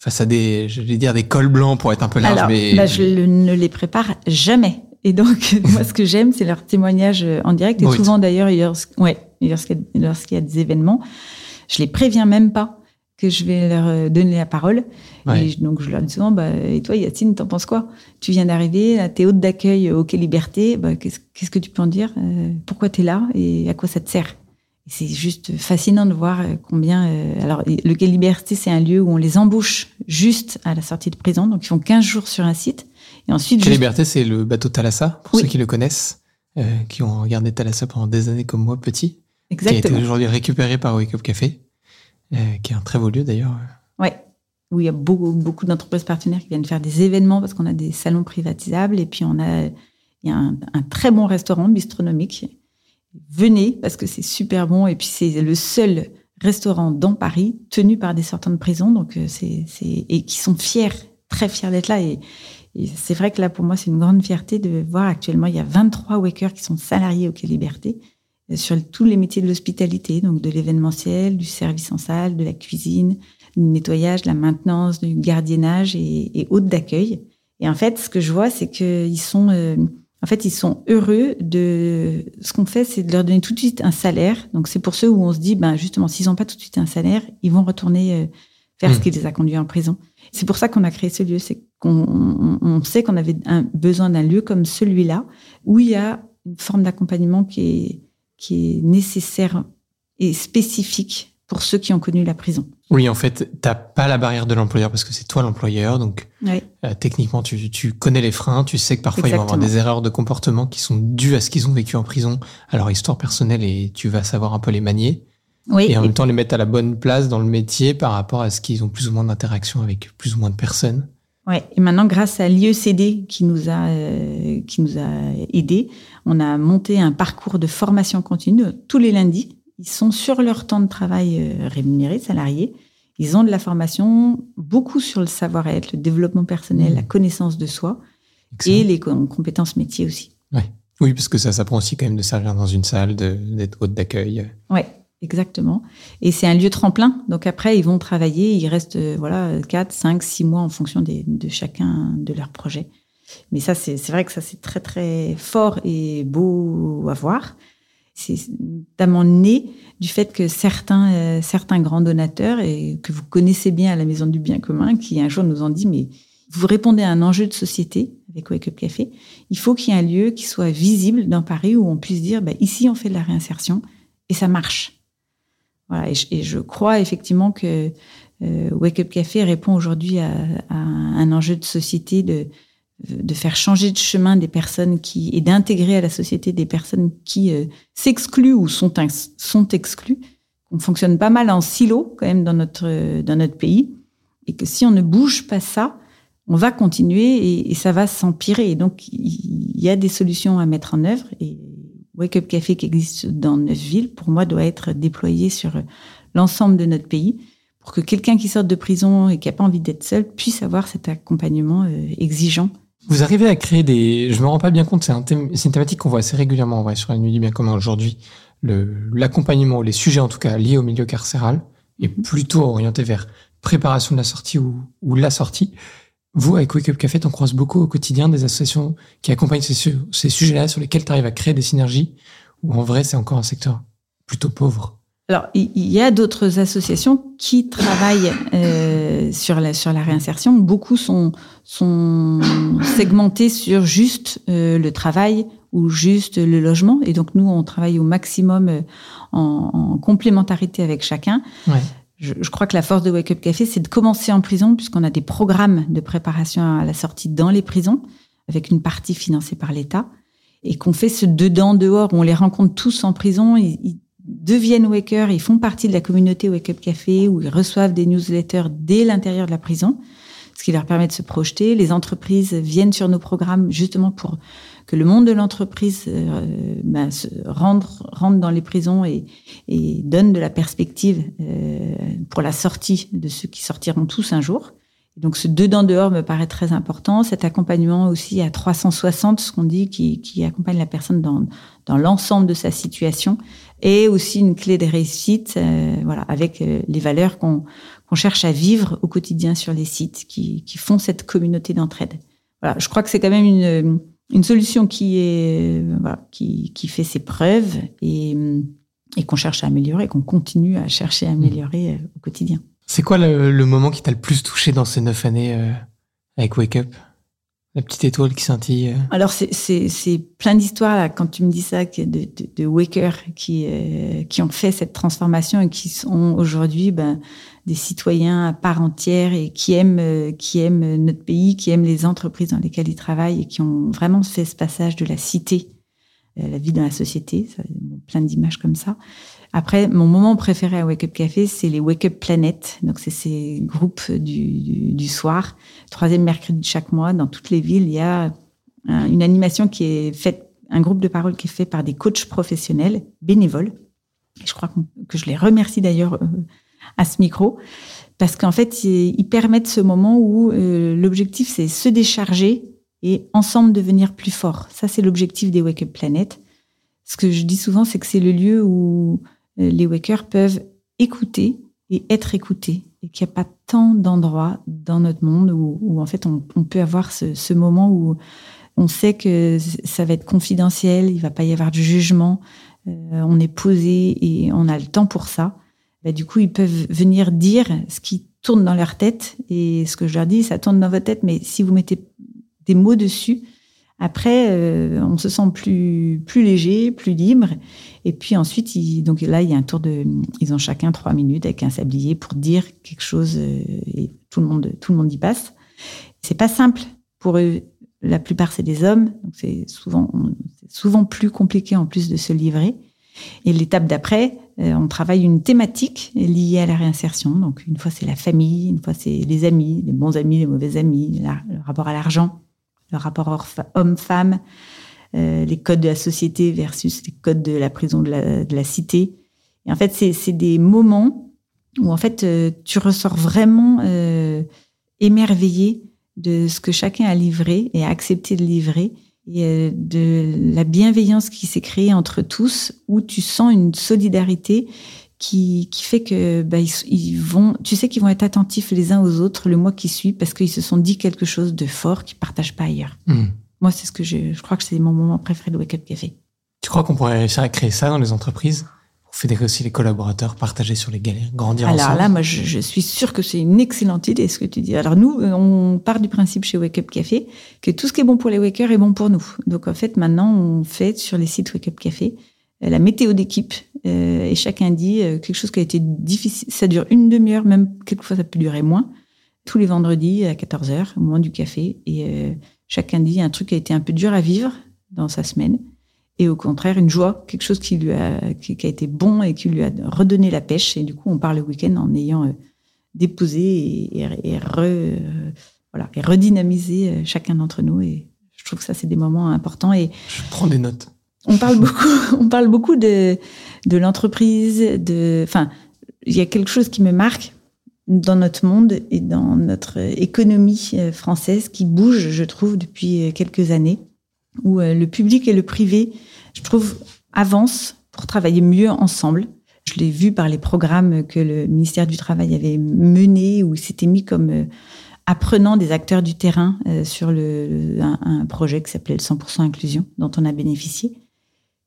face à des, je vais dire des cols blancs pour être un peu large, Alors, mais bah, je le- ne les prépare jamais. Et donc, moi, ce que j'aime, c'est leur témoignage en direct. Et Brut. souvent, d'ailleurs, lors- ouais, lorsqu'il y, a- lorsqu'il y a des événements, je les préviens même pas que je vais leur euh, donner la parole. Ouais. Et donc, je leur dis souvent, bah, et toi, Yacine, t'en penses quoi? Tu viens d'arriver, t'es hôte d'accueil au Quai Liberté. Bah, qu'est-ce, que tu peux en dire? Euh, Pourquoi t'es là? Et à quoi ça te sert? C'est juste fascinant de voir euh, combien. euh, alors, le Quai Liberté, c'est un lieu où on les embauche juste à la sortie de prison. Donc, ils font 15 jours sur un site. Et ensuite, juste- liberté, c'est le bateau Thalassa, pour Oui. ceux qui le connaissent, euh, qui ont regardé Thalassa pendant des années comme moi, petit, qui a été aujourd'hui récupéré par Wake Up Café, euh, qui est un très beau lieu d'ailleurs. Ouais. Où il y a beaucoup, beaucoup d'entreprises partenaires qui viennent faire des événements parce qu'on a des salons privatisables. Et puis, on a, il y a un, un très bon restaurant bistronomique. Venez parce que c'est super bon. Et puis, c'est le seul restaurant dans Paris tenu par des sortants de prison. Donc, euh, c'est, c'est, et qui sont fiers, très fiers d'être là. Et, et c'est vrai que là, pour moi, c'est une grande fierté de voir actuellement, il y a 23 wakers qui sont salariés au Quai Liberté sur tous les métiers de l'hospitalité, donc de l'événementiel, du service en salle, de la cuisine, du nettoyage, de la maintenance, du gardiennage et, et hôte d'accueil. Et en fait, ce que je vois, c'est qu'ils sont, euh, en fait, ils sont heureux de. Ce qu'on fait, c'est de leur donner tout de suite un salaire. Donc, c'est pour ceux où on se dit, ben justement, s'ils n'ont pas tout de suite un salaire, ils vont retourner euh, faire ce qui les a conduits en prison. C'est pour ça qu'on a créé ce lieu. C'est qu'on on, on sait qu'on avait un, besoin d'un lieu comme celui-là où il y a une forme d'accompagnement qui est qui est nécessaire et spécifique pour ceux qui ont connu la prison. Oui, en fait, t'as pas la barrière de l'employeur parce que c'est toi l'employeur, donc Oui, euh, techniquement, tu, tu connais les freins, tu sais que parfois ils vont avoir Exactement. des erreurs de comportement qui sont dues à ce qu'ils ont vécu en prison, à leur histoire personnelle, et tu vas savoir un peu les manier, oui. et en même temps les mettre à la bonne place dans le métier par rapport à ce qu'ils ont plus ou moins d'interaction avec plus ou moins de personnes. Ouais. Et maintenant, grâce à l'IECD qui nous a euh, qui nous a aidés, on a monté un parcours de formation continue tous les lundis. Ils sont sur leur temps de travail euh, rémunéré, salarié. Ils ont de la formation, beaucoup sur le savoir-être, le développement personnel, Mmh. la connaissance de soi Excellent. et les co- compétences métiers aussi. Oui, parce que ça s'apprend aussi quand même de servir dans une salle, d'être hôte d'accueil. Ouais, exactement. Et c'est un lieu tremplin. Donc après, ils vont travailler. Ils restent euh, voilà 4, 5, 6 mois en fonction des- de chacun de leurs projets. Mais ça, c'est vrai que ça, c'est très, très fort et beau à voir. C'est notamment né du fait que certains, euh, certains grands donateurs, et que vous connaissez bien à la Maison du Bien commun, qui un jour nous ont dit, mais vous répondez à un enjeu de société avec Wake Up Café, il faut qu'il y ait un lieu qui soit visible dans Paris où on puisse dire, bah, ici on fait de la réinsertion et ça marche. Voilà, et, je, crois effectivement que euh, Wake Up Café répond aujourd'hui à, un enjeu de société de, de faire changer de chemin des personnes qui et d'intégrer à la société des personnes qui euh, s'excluent ou sont sont exclues. On fonctionne pas mal en silo quand même dans notre dans notre pays et que si on ne bouge pas ça, on va continuer et, et ça va s'empirer. Et donc il y a des solutions à mettre en œuvre et Wake Up Café qui existe dans neuf villes pour moi doit être déployé sur l'ensemble de notre pays pour que quelqu'un qui sort de prison et qui n'a pas envie d'être seul puisse avoir cet accompagnement euh, exigeant vous arrivez à créer des. Je me rends pas bien compte, c'est un thème... une thématique qu'on voit assez régulièrement en vrai sur la nuit du bien commun aujourd'hui. L'accompagnement, les sujets en tout cas liés au milieu carcéral, est plutôt orienté vers préparation de la sortie ou, la sortie. Vous, avec Wake Up Café, on croise beaucoup au quotidien des associations qui accompagnent ces, ces sujets-là sur lesquels tu arrives à créer des synergies, ou en vrai, c'est encore un secteur plutôt pauvre? Alors, il y a d'autres associations qui travaillent euh, sur la sur la réinsertion. Beaucoup sont sont segmentés sur juste euh, le travail ou juste le logement. Et donc nous, on travaille au maximum euh, en, en complémentarité avec chacun. Ouais. Je, je, crois que la force de Wake Up Café, c'est de commencer en prison, puisqu'on a des programmes de préparation à la sortie dans les prisons, avec une partie financée par l'État, et qu'on fait ce dedans-dehors, où on les rencontre tous en prison. Ils, ils deviennent Waker, ils font partie de la communauté Wake Up Café, où ils reçoivent des newsletters dès l'intérieur de la prison, ce qui leur permet de se projeter. Les entreprises viennent sur nos programmes justement pour que le monde de l'entreprise euh, ben, se rentre, rentre dans les prisons et, et donne de la perspective euh, pour la sortie de ceux qui sortiront tous un jour. Donc ce dedans dehors me paraît très important. Cet accompagnement aussi à 360, ce qu'on dit, qui, qui, accompagne la personne dans, dans l'ensemble de sa situation, est aussi une clé de réussite, euh, voilà, avec euh, les valeurs qu'on qu'on cherche à vivre au quotidien sur les sites, qui, qui font cette communauté d'entraide. Voilà, je crois que c'est quand même une, une solution qui est voilà, qui, qui fait ses preuves et, et qu'on cherche à améliorer, qu'on continue à chercher à améliorer euh, au quotidien. C'est quoi le, le, moment qui t'a le plus touché dans ces neuf années euh, avec Wake Up? La petite étoile qui scintille euh. Alors, c'est plein d'histoires, quand tu me dis ça, de, de, qui, euh, qui ont fait cette transformation et qui sont aujourd'hui ben, des citoyens à part entière et qui aiment, euh, qui aiment notre pays, qui aiment les entreprises dans lesquelles ils travaillent et qui ont vraiment fait ce passage de la cité à la vie dans la société. Plein d'images comme ça. Après, mon moment préféré à Wake Up Café, c'est les Wake Up Planet. Donc, c'est ces groupes du, soir, troisième mercredi de chaque mois, dans toutes les villes. Il y a une animation qui est faite, un groupe de parole qui est fait par des coachs professionnels, bénévoles. Et je crois que je les remercie d'ailleurs euh, à ce micro, parce qu'en fait, ils permettent ce moment où euh, l'objectif, c'est se décharger et ensemble devenir plus fort. Ça, c'est l'objectif des Wake Up Planet. Ce que je dis souvent, c'est que c'est le lieu où les wakers peuvent écouter et être écoutés et qu'il n'y a pas tant d'endroits dans notre monde où, en fait on, peut avoir ce, ce, moment où on sait que ça va être confidentiel, il va pas y avoir de jugement, euh, on est posé et on a le temps pour ça. Bah, du coup, ils peuvent venir dire ce qui tourne dans leur tête et ce que je leur dis, ça tourne dans votre tête, mais si vous mettez des mots dessus, après, euh, on se sent plus plus léger, plus libre. Et puis ensuite, ils, donc là, il y a un tour de, ils ont chacun trois minutes avec un sablier pour dire quelque chose euh, et tout le monde tout le monde y passe. C'est pas simple pour eux. La plupart c'est des hommes, donc c'est souvent souvent plus compliqué en plus de se livrer. Et l'étape d'après, euh, on travaille une thématique liée à la réinsertion. Donc une fois c'est la famille, une fois c'est les amis, les bons amis, les mauvais amis, le rapport à l'argent le rapport homme-femme, euh, les codes de la société versus les codes de la prison de la, de la cité. Et en fait, c'est des moments où en fait euh, tu ressors vraiment euh, émerveillé de ce que chacun a livré et a accepté de livrer et euh, de la bienveillance qui s'est créée entre tous, où tu sens une solidarité qui, qui fait que bah, ils, ils, vont, tu sais qu'ils vont être attentifs les uns aux autres le mois qui suit parce qu'ils se sont dit quelque chose de fort qu'ils partagent pas ailleurs. Mmh. Moi, c'est ce que je, je crois que c'est mon moment préféré de Wake Up Café. Tu crois qu'on pourrait réussir à créer ça dans les entreprises pour fédérer aussi les collaborateurs, partager sur les galères, grandir Alors ensemble? là, moi, je, je suis sûre que c'est une excellente idée ce que tu dis. Alors nous, euh, on part du principe chez Wake Up Café que tout ce qui est bon pour les wakers est bon pour nous. Donc en fait, maintenant, on fait sur les sites Wake Up Café la météo d'équipe euh, et chacun dit euh, quelque chose qui a été difficile. Ça dure une demi-heure, même quelquefois ça peut durer moins. Tous les vendredis à 14 h au moment du café, et euh, chacun dit un truc qui a été un peu dur à vivre dans sa semaine, et au contraire une joie, quelque chose qui lui a qui, qui a été bon et qui lui a redonné la pêche. Et du coup, on part le week-end en ayant euh, déposé et, et, re, euh, voilà et redynamisé euh, chacun d'entre nous. Et je trouve que ça c'est des moments importants et Je prends des notes. On parle beaucoup, on parle beaucoup de, de l'entreprise, de, enfin, il y a quelque chose qui me marque dans notre monde et dans notre économie euh, française qui bouge, je trouve, depuis euh, quelques années, où euh, le public et le privé, je trouve, avancent pour travailler mieux ensemble. Je l'ai vu par les programmes que le ministère du Travail avait menés, où il s'était mis comme apprenant des acteurs du terrain sur le, un, un projet qui s'appelait le 100% inclusion, dont on a bénéficié.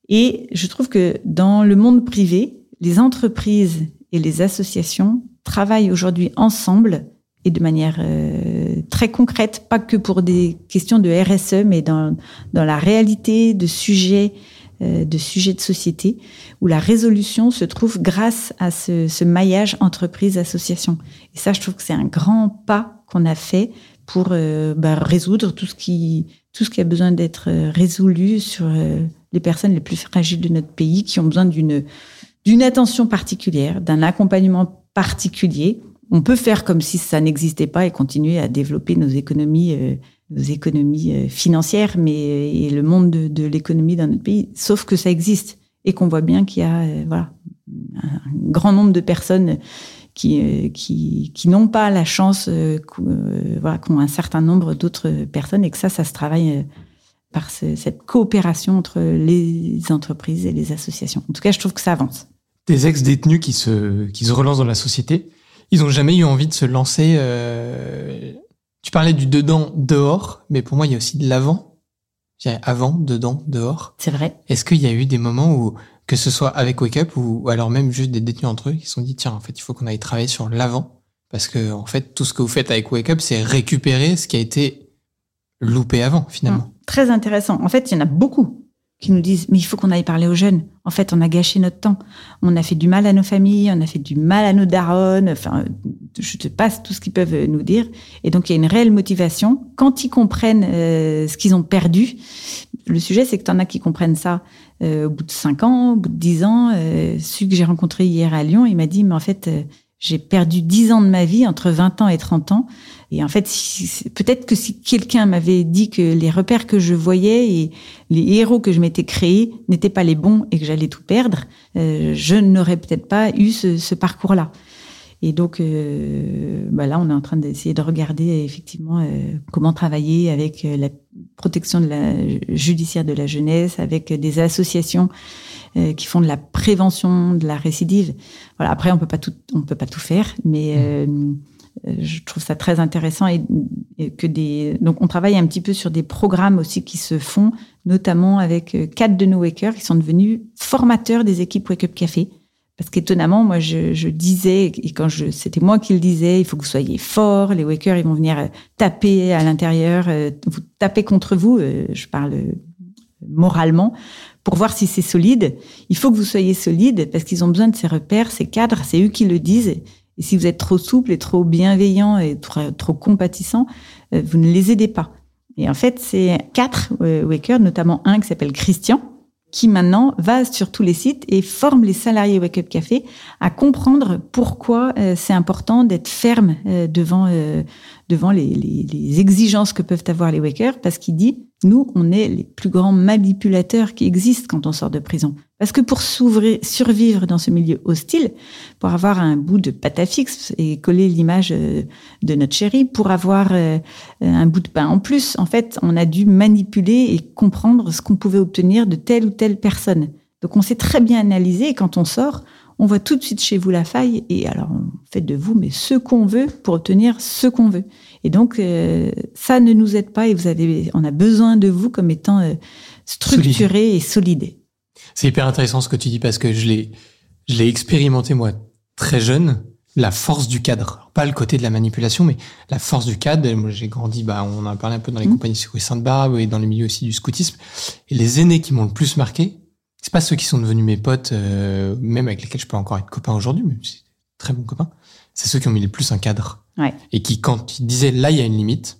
Et je trouve que dans le monde privé, les entreprises et les associations travaillent aujourd'hui ensemble et de manière euh, très concrète, pas que pour des questions de RSE, mais dans, dans la réalité de sujets, euh, de sujets de société, où la résolution se trouve grâce à ce, ce maillage entreprise-association. Et ça, je trouve que c'est un grand pas qu'on a fait pour euh, bah, résoudre tout ce qui tout ce qui a besoin d'être euh, résolu sur euh, les personnes les plus fragiles de notre pays qui ont besoin d'une d'une attention particulière, d'un accompagnement particulier. On peut faire comme si ça n'existait pas et continuer à développer nos économies euh, nos économies euh, financières mais euh, et le monde de, l'économie dans notre pays sauf que ça existe et qu'on voit bien qu'il y a voilà un grand nombre de personnes qui, qui, qui n'ont pas la chance, euh, qu'ont un certain nombre d'autres personnes, et que ça, ça se travaille par ce- cette coopération entre les entreprises et les associations. En tout cas, je trouve que ça avance. Des ex-détenus qui se, qui se relancent dans la société, ils ont jamais eu envie de se lancer. euh, Tu parlais du dedans, dehors, mais pour moi, il y a aussi de l'avant. Il y a avant, dedans, dehors. C'est vrai. Est-ce qu'il y a eu des moments où, que ce soit avec Wake Up ou, ou alors même juste des détenus entre eux, qui se sont dit, tiens, en fait, il faut qu'on aille travailler sur l'avant? Parce que, en fait, tout ce que vous faites avec Wake Up, c'est récupérer ce qui a été loupé avant, finalement. Hum, Très intéressant. En fait, il y en a beaucoup qui nous disent, mais il faut qu'on aille parler aux jeunes. En fait, on a gâché notre temps. On a fait du mal à nos familles, on a fait du mal à nos daronnes. Enfin, je te passe tout ce qu'ils peuvent nous dire. Et donc, il y a une réelle motivation. Quand ils comprennent euh, ce qu'ils ont perdu, le sujet, c'est que tu en as qui comprennent ça euh, au bout de 5 ans, au bout de 10 ans. Euh, celui que j'ai rencontré hier à Lyon, il m'a dit, mais en fait, euh, j'ai perdu 10 ans de ma vie entre 20 ans et 30 ans. Et en fait, si- peut-être que si quelqu'un m'avait dit que les repères que je voyais et les héros que je m'étais créés n'étaient pas les bons et que j'allais tout perdre, euh, je n'aurais peut-être pas eu ce, ce parcours-là. Et donc, euh, bah là, on est en train d'essayer de regarder effectivement euh, comment travailler avec euh, la protection de la judiciaire de la jeunesse, avec des associations euh, qui font de la prévention de la récidive. Voilà. Après, on peut pas tout, on peut pas tout faire, mais euh, euh, je trouve ça très intéressant et, que des donc on travaille un petit peu sur des programmes aussi qui se font notamment avec euh, quatre de nos wakers qui sont devenus formateurs des équipes Wake Up Café. Parce qu'étonnamment moi je, disais et quand je c'était moi qui le disais il faut que vous soyez forts les wakers ils vont venir euh, taper à l'intérieur euh, vous taper contre vous euh, je parle euh, moralement pour voir si c'est solide. Il faut que vous soyez solide parce qu'ils ont besoin de ces repères ces cadres c'est eux qui le disent et si vous êtes trop souple et trop bienveillant et trop, trop compatissant, euh, vous ne les aidez pas. Et en fait, c'est quatre euh, wakers, notamment un qui s'appelle Christian, qui maintenant va sur tous les sites et forme les salariés Wake Up Café à comprendre pourquoi euh, c'est important d'être ferme devant devant les, les, les exigences que peuvent avoir les wakers, parce qu'il dit nous, on est les plus grands manipulateurs qui existent quand on sort de prison. Parce que pour s'ouvrir, survivre dans ce milieu hostile, pour avoir un bout de pâte à fixe et coller l'image euh, de notre chéri, pour avoir euh, un bout de pain en plus, en fait, on a dû manipuler et comprendre ce qu'on pouvait obtenir de telle ou telle personne. Donc on s'est très bien analysé et quand on sort, on voit tout de suite chez vous la faille et alors on fait de vous mais ce qu'on veut pour obtenir ce qu'on veut. Et donc euh, ça ne nous aide pas et vous avez, on a besoin de vous comme étant euh, structuré et solide. C'est hyper intéressant ce que tu dis parce que je l'ai, je l'ai expérimenté moi très jeune. La force du cadre, pas le côté de la manipulation, mais la force du cadre. Moi, j'ai grandi, bah, on en a parlé un peu dans les Mhm. compagnies secouristes Sainte-Barbe et dans les milieux aussi du scoutisme. Et les aînés qui m'ont le plus marqué, c'est pas ceux qui sont devenus mes potes, euh, même avec lesquels je peux encore être copain aujourd'hui, mais c'est très bons copains. C'est ceux qui ont mis le plus un cadre. Ouais. Et qui, quand ils disaient là, il y a une limite,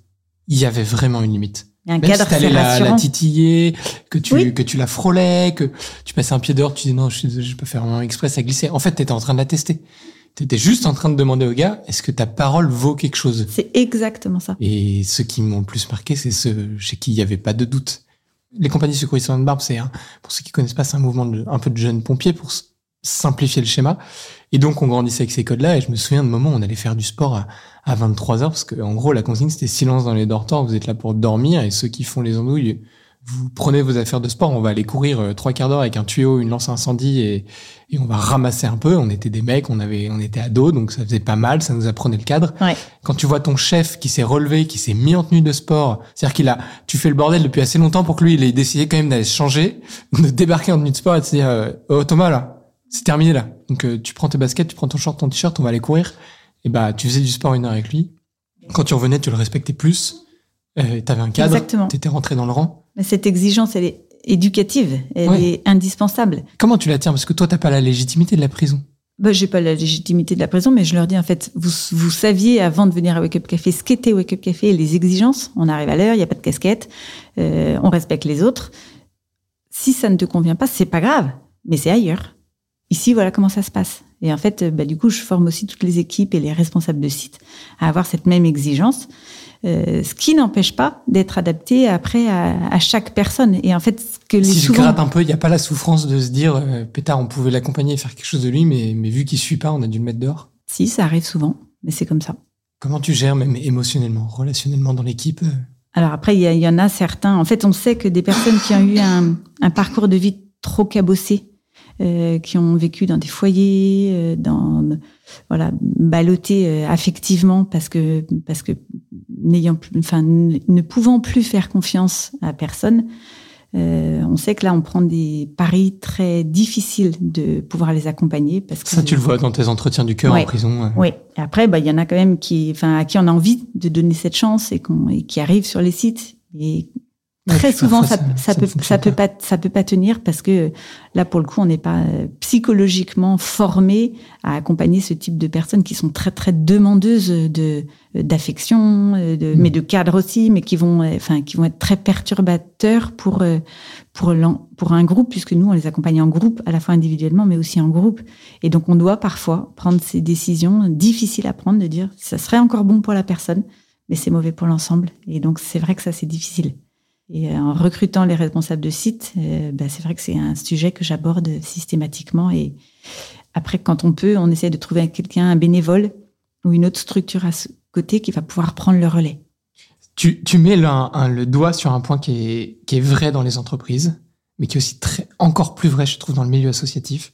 il y avait vraiment une limite. Il y a un Même cadre, si t'allais c'est la, la titiller, que tu, Oui. que tu la frôlais, que tu passais un pied dehors, tu dis non, je, peux faire vraiment exprès, ça glissait. En fait, t'étais en train de la tester. T'étais juste en train de demander au gars, est-ce que ta parole vaut quelque chose? C'est exactement ça. Et ceux qui m'ont le plus marqué, c'est ceux chez qui il n'y avait pas de doute. Les compagnies secouristes de barbe, c'est un, pour ceux qui connaissent pas, c'est un mouvement de, un peu de jeunes pompiers pour simplifier le schéma. Et donc, on grandissait avec ces codes-là. Et je me souviens de moments où on allait faire du sport à, à 23 heures parce que, en gros, la consigne, c'était silence dans les dortoirs. Vous êtes là pour dormir. Et ceux qui font les andouilles, vous prenez vos affaires de sport. On va aller courir euh, trois quarts d'heure avec un tuyau, une lance à incendie et, et on va ramasser un peu. On était des mecs, on avait, on était ados, donc ça faisait pas mal. Ça nous apprenait le cadre Ouais. quand tu vois ton chef qui s'est relevé, qui s'est mis en tenue de sport, c'est-à-dire qu'il a, tu fais le bordel depuis assez longtemps pour que lui, il ait décidé quand même d'aller se changer, de débarquer en tenue de sport et de se dire, euh, oh Thomas là, c'est terminé là. Donc euh, tu prends tes baskets, tu prends ton short, ton t-shirt, on va aller courir. Et bah tu faisais du sport une heure avec lui. Quand tu revenais, tu le respectais plus. Euh, T'avais un cadre, Exactement. t'étais rentré dans le rang. Mais cette exigence, elle est éducative, elle Ouais. est indispensable. Comment tu la tiens? Parce que toi, t'as pas la légitimité de la prison. Bah, j'ai pas la légitimité de la prison, mais je leur dis en fait, vous, vous saviez avant de venir à Wake Up Café ce qu'était Wake Up Café et les exigences. On arrive à l'heure, il n'y a pas de casquette, euh, on respecte les autres. Si ça ne te convient pas, c'est pas grave, mais c'est ailleurs. Ici, voilà comment ça se passe. Et en fait, euh, bah, du coup, je forme aussi toutes les équipes et les responsables de site à avoir cette même exigence, euh, ce qui n'empêche pas d'être adapté après à, à chaque personne. Et en fait, ce que les Si je gratte un peu, il n'y a pas la souffrance de se dire, euh, pétard, on pouvait l'accompagner et faire quelque chose de lui, mais, mais vu qu'il suit pas, on a dû le mettre dehors. Si, ça arrive souvent, mais c'est comme ça. Comment tu gères, même émotionnellement, relationnellement dans l'équipe euh, Alors après, il y, en a certains. En fait, on sait que des personnes qui ont eu un, un parcours de vie trop cabossé, euh, qui ont vécu dans des foyers, euh, dans voilà, ballottés euh, affectivement parce que parce que n'ayant plus, enfin, ne pouvant plus faire confiance à personne. euh, on sait que là, on prend des paris très difficiles de pouvoir les accompagner parce que Ça, tu le vois dans tes entretiens du cœur Ouais. en prison. oui. Et après, bah, il y en a quand même qui, enfin, à qui on a envie de donner cette chance et, qu'on, et qui arrivent sur les sites. Et très souvent, ça, ça- peut, ça peut pas, ça peut pas tenir parce que là, pour le coup, on n'est pas euh, psychologiquement formé à accompagner ce type de personnes qui sont très, très demandeuses de, d'affection, euh, de, Mm. mais de cadre aussi, mais qui vont, euh, enfin, qui vont être très perturbateurs pour, euh, pour, pour un groupe, puisque nous, on les accompagne en groupe, à la fois individuellement, mais aussi en groupe. Et donc, on doit parfois prendre ces décisions difficiles à prendre, de dire, ça serait encore bon pour la personne, mais c'est mauvais pour l'ensemble. Et donc, c'est vrai que ça, c'est difficile. Et euh, en recrutant les responsables de site, euh, bah, c'est vrai que c'est un sujet que j'aborde systématiquement. Et après, quand on peut, on essaie de trouver quelqu'un, un bénévole ou une autre structure à ce côté qui va pouvoir prendre le relais. Tu, tu mets le, le doigt sur un point qui est, qui est vrai dans les entreprises, mais qui est aussi très, encore plus vrai, je trouve, dans le milieu associatif.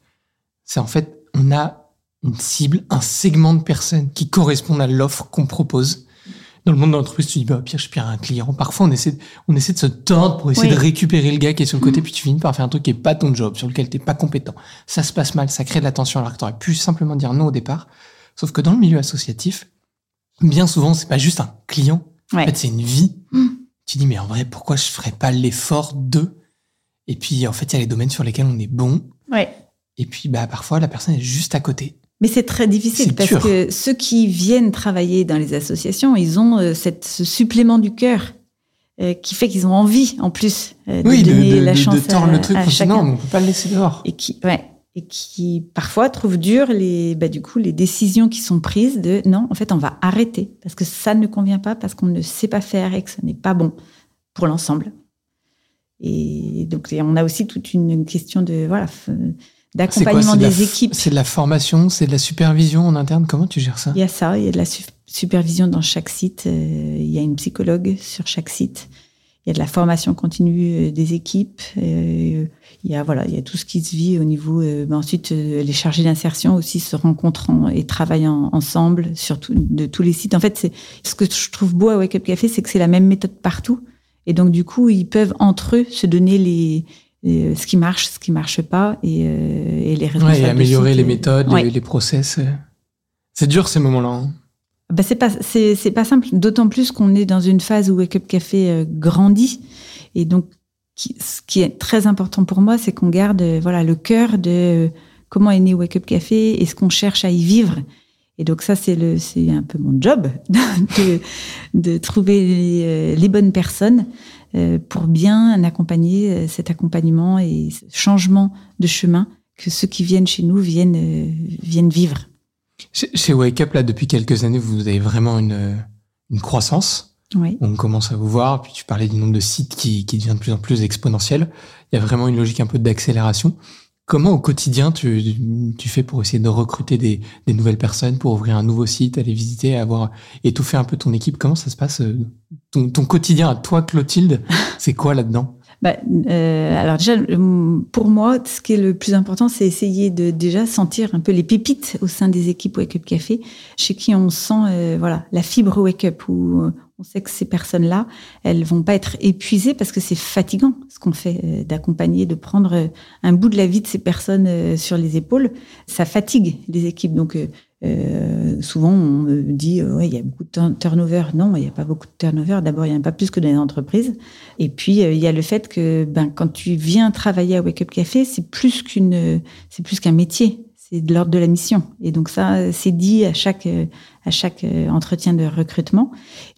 C'est en fait, on a une cible, un segment de personnes qui correspondent à l'offre qu'on propose. Dans le monde de l'entreprise, tu dis, bah, au pire, je perds un client. Parfois, on essaie, on essaie de se tordre pour essayer Oui. de récupérer le gars qui est sur le côté, puis tu finis par faire un truc qui est pas ton job, sur lequel t'es pas compétent. Ça se passe mal, ça crée de la tension, alors que t'aurais pu simplement dire non au départ. Sauf que dans le milieu associatif, bien souvent, c'est pas juste un client. En Ouais. fait, c'est une vie. Mm. Tu dis, mais en vrai, pourquoi je ferais pas l'effort de? Et puis, en fait, il y a les domaines sur lesquels on est bon. Ouais. Et puis, bah, parfois, la personne est juste à côté. Mais c'est très difficile parce dur. que ceux qui viennent travailler dans les associations, ils ont euh, cette, ce supplément du cœur euh, qui fait qu'ils ont envie, en plus, euh, de oui, donner de, la de- chance de tordre à, le truc. à chacun. non, on peut pas le laisser dehors. et qui, ouais, et qui parfois trouvent dur les, bah, du coup, les décisions qui sont prises de non, en fait, on va arrêter parce que ça ne convient pas, parce qu'on ne sait pas faire et que ce n'est pas bon pour l'ensemble. Et donc, et on a aussi toute une question de voilà d'accompagnement des équipes. C'est de la formation, c'est de la supervision en interne. Comment tu gères ça? Il y a ça, il y a de la su- supervision dans chaque site. euh, il y a une psychologue sur chaque site. Il y a de la formation continue euh, des équipes. euh, il y a voilà, il y a tout ce qui se vit au niveau. euh, ben ensuite, les chargés d'insertion aussi se rencontrent en- et travaillent en- ensemble sur tout- de tous les sites. En fait, c'est ce que je trouve beau à Wake Up Café, c'est que c'est la même méthode partout. Et donc, du coup, ils peuvent entre eux se donner les et, euh, ce qui marche, ce qui marche pas, et, euh, et les responsables. Ouais, et améliorer les méthodes, ouais. les, les process. euh. C'est dur ces moments-là. hein. Bah, c'est pas c'est c'est pas simple d'autant plus qu'on est dans une phase où Wake Up Café grandit et donc qui- ce qui est très important pour moi c'est qu'on garde voilà le cœur de comment est né Wake Up Café et ce qu'on cherche à y vivre et donc ça c'est le c'est un peu mon job de de trouver les, les bonnes personnes pour bien accompagner euh, cet accompagnement et ce changement de chemin que ceux qui viennent chez nous viennent euh, viennent vivre. Chez, Wake Up, là, depuis quelques années, vous avez vraiment une, euh, une croissance. Oui. On commence à vous voir. Puis tu parlais du nombre de sites qui, qui devient de plus en plus exponentiel. Il y a vraiment une logique un peu d'accélération. Comment au quotidien tu, tu fais pour essayer de recruter des, des nouvelles personnes, pour ouvrir un nouveau site, aller visiter, avoir étouffer un peu ton équipe? Comment ça se passe euh, ton, ton quotidien à toi, Clotilde, c'est quoi là-dedans? Bah, euh, alors déjà, pour moi, ce qui est le plus important, c'est essayer de déjà sentir un peu les pépites au sein des équipes Wake Up Café, chez qui on sent euh, voilà la fibre Wake Up, où on sait que ces personnes-là, elles vont pas être épuisées parce que c'est fatigant ce qu'on fait euh, d'accompagner, de prendre euh, un bout de la vie de ces personnes euh, sur les épaules. Ça fatigue les équipes. Donc euh, souvent, on me dit, ouais, il y a beaucoup de turn- turnover. Non, il n'y a pas beaucoup de turnover. D'abord, il n'y en a pas plus que dans les entreprises. Et puis, il y a le fait que ben, quand tu viens travailler à Wake Up Café, c'est plus qu'une, c'est plus qu'un métier. C'est de l'ordre de la mission. Et donc ça, c'est dit à chaque, à chaque euh, entretien de recrutement.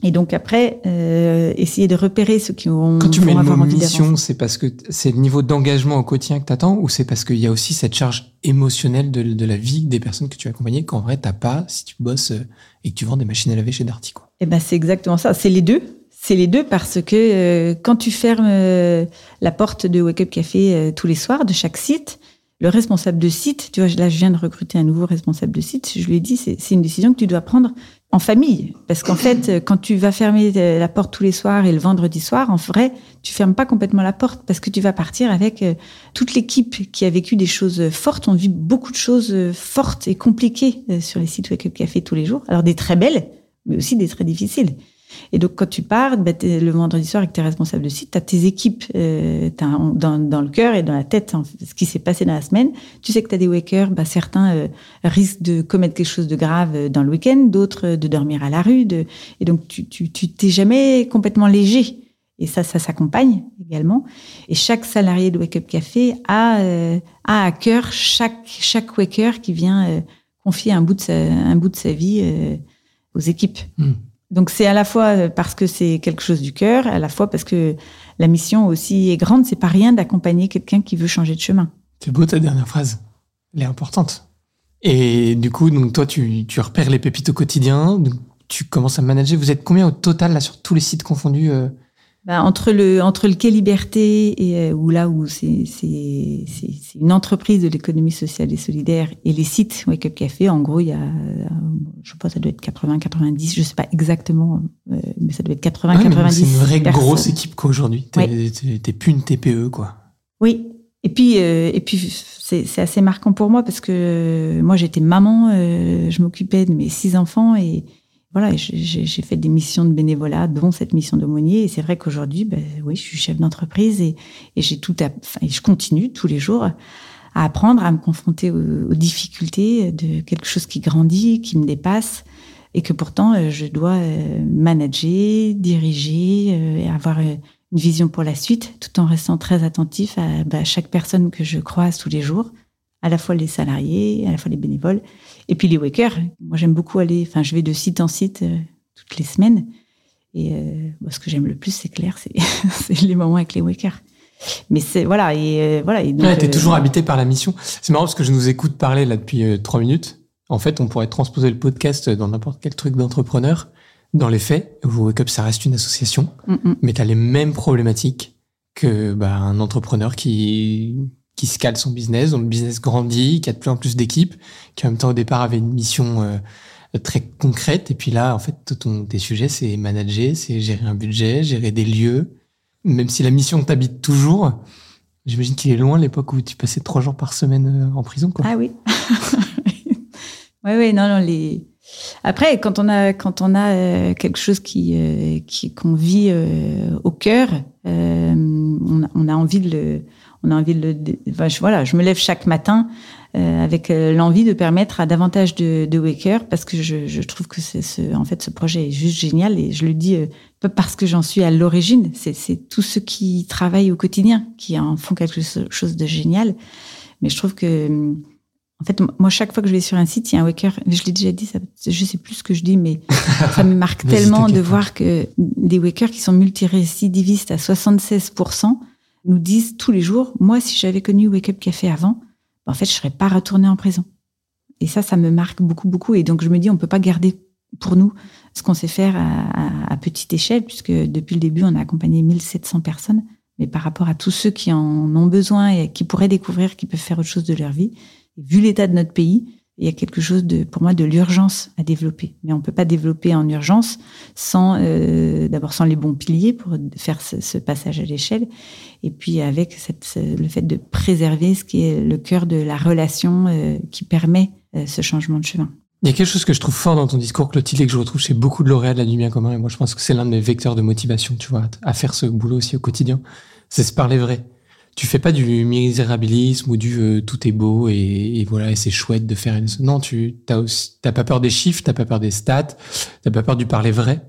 Et donc après, euh, essayer de repérer ceux qui ont Quand tu mets le mot mission, c'est parce que c'est le niveau d'engagement au quotidien que tu attends ou c'est parce qu'il y a aussi cette charge émotionnelle de, de la vie des personnes que tu as accompagnées qu'en vrai, t'as pas si tu bosses euh, et que tu vends des machines à laver chez Darty, quoi. Eh ben, c'est exactement ça. C'est les deux. C'est les deux parce que euh, quand tu fermes euh, la porte de Wake Up Café euh, tous les soirs de chaque site, le responsable de site, tu vois, là, je viens de recruter un nouveau responsable de site. Je lui ai dit, c'est une décision que tu dois prendre en famille, parce qu'en fait, euh, quand tu vas fermer euh, la porte tous les soirs et le vendredi soir, en vrai, tu fermes pas complètement la porte parce que tu vas partir avec euh, toute l'équipe qui a vécu des choses fortes. On vit beaucoup de choses fortes et compliquées sur les sites Wake Up Café tous les jours. Alors des très belles, mais aussi des très difficiles. Et donc, quand tu pars, t'es- le vendredi soir avec tes responsables de site, tu as tes équipes euh, dans, le cœur et dans la tête hein, ce qui s'est passé dans la semaine. Tu sais que tu as des wakers, bah, certains euh, risquent de commettre quelque chose de grave euh, dans le week-end, d'autres de dormir à la rue. Et donc, tu t'es jamais complètement léger. Et ça, ça s'accompagne également. Et chaque salarié de Wake Up Café a, a à cœur chaque, chaque waker qui vient confier un bout de sa, vie aux équipes. Hmm. Donc c'est à la fois euh, parce que c'est quelque chose du cœur, à la fois parce que la mission aussi est grande. C'est pas rien d'accompagner quelqu'un qui veut changer de chemin. C'est beau ta dernière phrase. Elle est importante. Et du coup, donc toi, tu, repères les pépites au quotidien. tu commences à manager. Vous êtes combien au total là sur tous les sites confondus euh Ben, entre le entre le quai liberté et euh, où là où c'est c'est c'est c'est une entreprise de l'économie sociale et solidaire et les sites Wake Up Café, en gros il y a je sais pas ça doit être 80 90 je sais pas exactement euh, mais ça doit être 80 Ouais, mais donc 90 C'est une vraie personnes. grosse équipe quoi aujourd'hui. T'es t'es- t'es plus une TPE quoi. Oui. Et puis, euh, et puis c'est c'est assez marquant pour moi parce que euh, moi j'étais maman, euh, je m'occupais de mes six enfants et voilà, j'ai- fait des missions de bénévolat, dont cette mission d'aumônier. Et c'est vrai qu'aujourd'hui, ben, oui, je suis chef d'entreprise et, et j'ai tout, à, enfin, et je continue tous les jours à apprendre, à me confronter aux, aux difficultés de quelque chose qui grandit, qui me dépasse et que pourtant euh, je dois euh, manager, diriger, euh, et avoir une vision pour la suite, tout en restant très attentif à bah, chaque personne que je croise tous les jours, à la fois les salariés, à la fois les bénévoles, et puis les wakers. Moi, j'aime beaucoup aller, enfin, je vais de site en site euh, toutes les semaines. Et euh, ce que j'aime le plus, c'est clair, c'est les moments avec les wakers. Mais c'est voilà et euh, voilà. Et donc, Ouais, t'es euh, toujours habité par la mission. C'est marrant parce que je nous écoute parler là depuis trois minutes. En fait, on pourrait transposer le podcast dans n'importe quel truc d'entrepreneur. Dans les faits, Wake Up, ça reste une association, mm, mm. mais tu as les mêmes problématiques que bah, un entrepreneur qui qui scale son business, dont le business grandit, qui a de plus en plus d'équipes, qui en même temps au départ avait une mission euh, très concrète. Et puis là, en fait, ton, tes sujets, c'est manager, c'est gérer un budget, gérer des lieux. Même si la mission t'habite toujours, j'imagine qu'il est loin l'époque où tu passais trois jours par semaine euh, en prison. Quoi. Ah oui. oui, oui, non, non, les. Après, quand on a, quand on a euh, quelque chose qui, qui qu'on vit au cœur, on a envie de le, on a envie de, enfin, je, voilà, je me lève chaque matin euh, avec euh, l'envie de permettre à davantage de, de wakers parce que je, je trouve que c'est ce, en fait ce projet est juste génial et je le dis euh, pas parce que j'en suis à l'origine, c'est, c'est tous ceux qui travaillent au quotidien qui en font quelque chose de génial. Mais je trouve que en fait, moi, chaque fois que je vais sur un site, il y a un waker. Je l'ai déjà dit, ça, je sais plus ce que je dis, mais ça me marque tellement de voir que des wakers qui sont multirécidivistes à 76% nous disent tous les jours, moi, si j'avais connu Wake Up Café avant, ben, en fait, je serais pas retourné en prison. Et ça, ça me marque beaucoup, beaucoup. Et donc, je me dis, on peut pas garder pour nous ce qu'on sait faire à, à, à, petite échelle, puisque depuis le début, on a accompagné 1700 personnes. Mais par rapport à tous ceux qui en ont besoin et qui pourraient découvrir qu'ils peuvent faire autre chose de leur vie, vu l'état de notre pays, il y a quelque chose de, pour moi, de l'urgence à développer. Mais on peut pas développer en urgence sans, euh, d'abord sans les bons piliers pour faire ce, passage à l'échelle, et puis avec le fait de préserver ce qui est le cœur de la relation euh, qui permet euh, ce changement de chemin. Il y a quelque chose que je trouve fort dans ton discours, Clotilde, et que je retrouve chez beaucoup de lauréats de la du bien commun. Et moi, je pense que c'est l'un de mes vecteurs de motivation, tu vois, à faire ce boulot aussi au quotidien. C'est se parler vrai tu fais pas du misérabilisme ou du euh, tout est beau et, et voilà c'est chouette de faire une non tu t'as aussi t'as pas peur des chiffres t'as pas peur des stats t'as pas peur du parler vrai.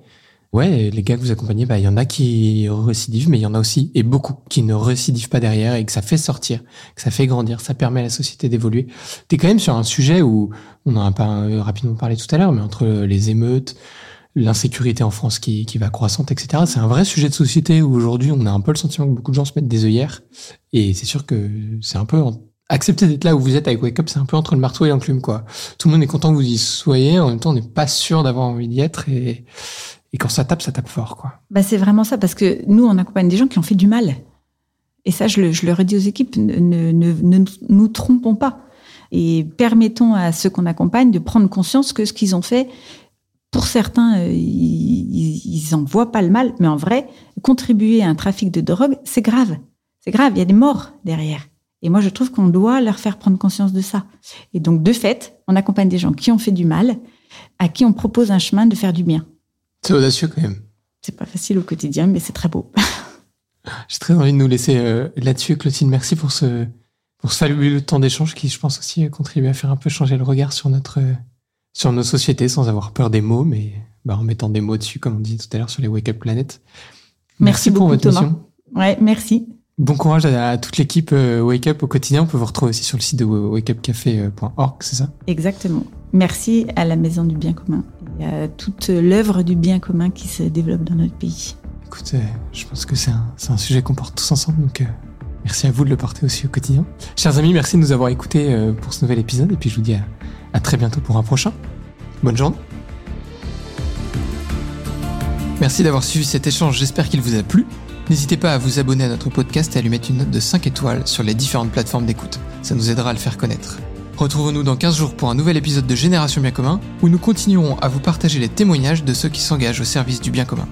Ouais les gars que vous accompagnez bah il y en a qui récidivent mais il y en a aussi et beaucoup qui ne récidivent pas derrière et que ça fait sortir que ça fait grandir ça permet à la société d'évoluer. T'es quand même sur un sujet où on en a pas euh, rapidement parlé tout à l'heure mais entre les émeutes l'insécurité en France qui, qui va croissante, etc. C'est un vrai sujet de société où aujourd'hui on a un peu le sentiment que beaucoup de gens se mettent des œillères. Et c'est sûr que c'est un peu accepter d'être là où vous êtes avec Wake Up, c'est un peu entre le marteau et l'enclume, quoi. Tout le monde est content que vous y soyez, en même temps on n'est pas sûr d'avoir envie d'y être et, quand ça tape, ça tape fort, quoi. Bah c'est vraiment ça, parce que nous on accompagne des gens qui ont fait du mal. Et ça, je le, je le redis aux équipes, ne, ne nous trompons pas. Et permettons à ceux qu'on accompagne de prendre conscience que ce qu'ils ont fait, pour certains, euh, ils, ils en voient pas le mal, mais en vrai, contribuer à un trafic de drogue, c'est grave. C'est grave, il y a des morts derrière. Et moi, je trouve qu'on doit leur faire prendre conscience de ça. Et donc, de fait, on accompagne des gens qui ont fait du mal, à qui on propose un chemin de faire du bien. C'est audacieux quand même. C'est pas facile au quotidien, mais c'est très beau. J'ai très envie de nous laisser euh, là-dessus, Clotilde. Merci pour ce, pour ce fabuleux temps d'échange qui, je pense aussi, contribue à faire un peu changer le regard sur notre, sur nos sociétés sans avoir peur des mots, mais bah, en mettant des mots dessus, comme on disait tout à l'heure sur les Wake Up Planet. Merci, merci beaucoup, pour votre Thomas. mission. Ouais, merci. Bon courage à, à toute l'équipe euh, Wake Up au quotidien. On peut vous retrouver aussi sur le site de wakeupcafé.org, c'est ça? Exactement. Merci à la Maison du Bien Commun et à toute l'œuvre du bien commun qui se développe dans notre pays. Écoute, euh, je pense que c'est un, un, sujet qu'on porte tous ensemble, donc euh, merci à vous de le porter aussi au quotidien. Chers amis, merci de nous avoir écoutés euh, pour ce nouvel épisode et puis je vous dis à, à très bientôt pour un prochain. Bonne journée. Merci d'avoir suivi cet échange, j'espère qu'il vous a plu. N'hésitez pas à vous abonner à notre podcast et à lui mettre une note de 5 étoiles sur les différentes plateformes d'écoute. Ça nous aidera à le faire connaître. Retrouvons-nous dans 15 jours pour un nouvel épisode de Génération Bien Commun, où nous continuerons à vous partager les témoignages de ceux qui s'engagent au service du bien commun.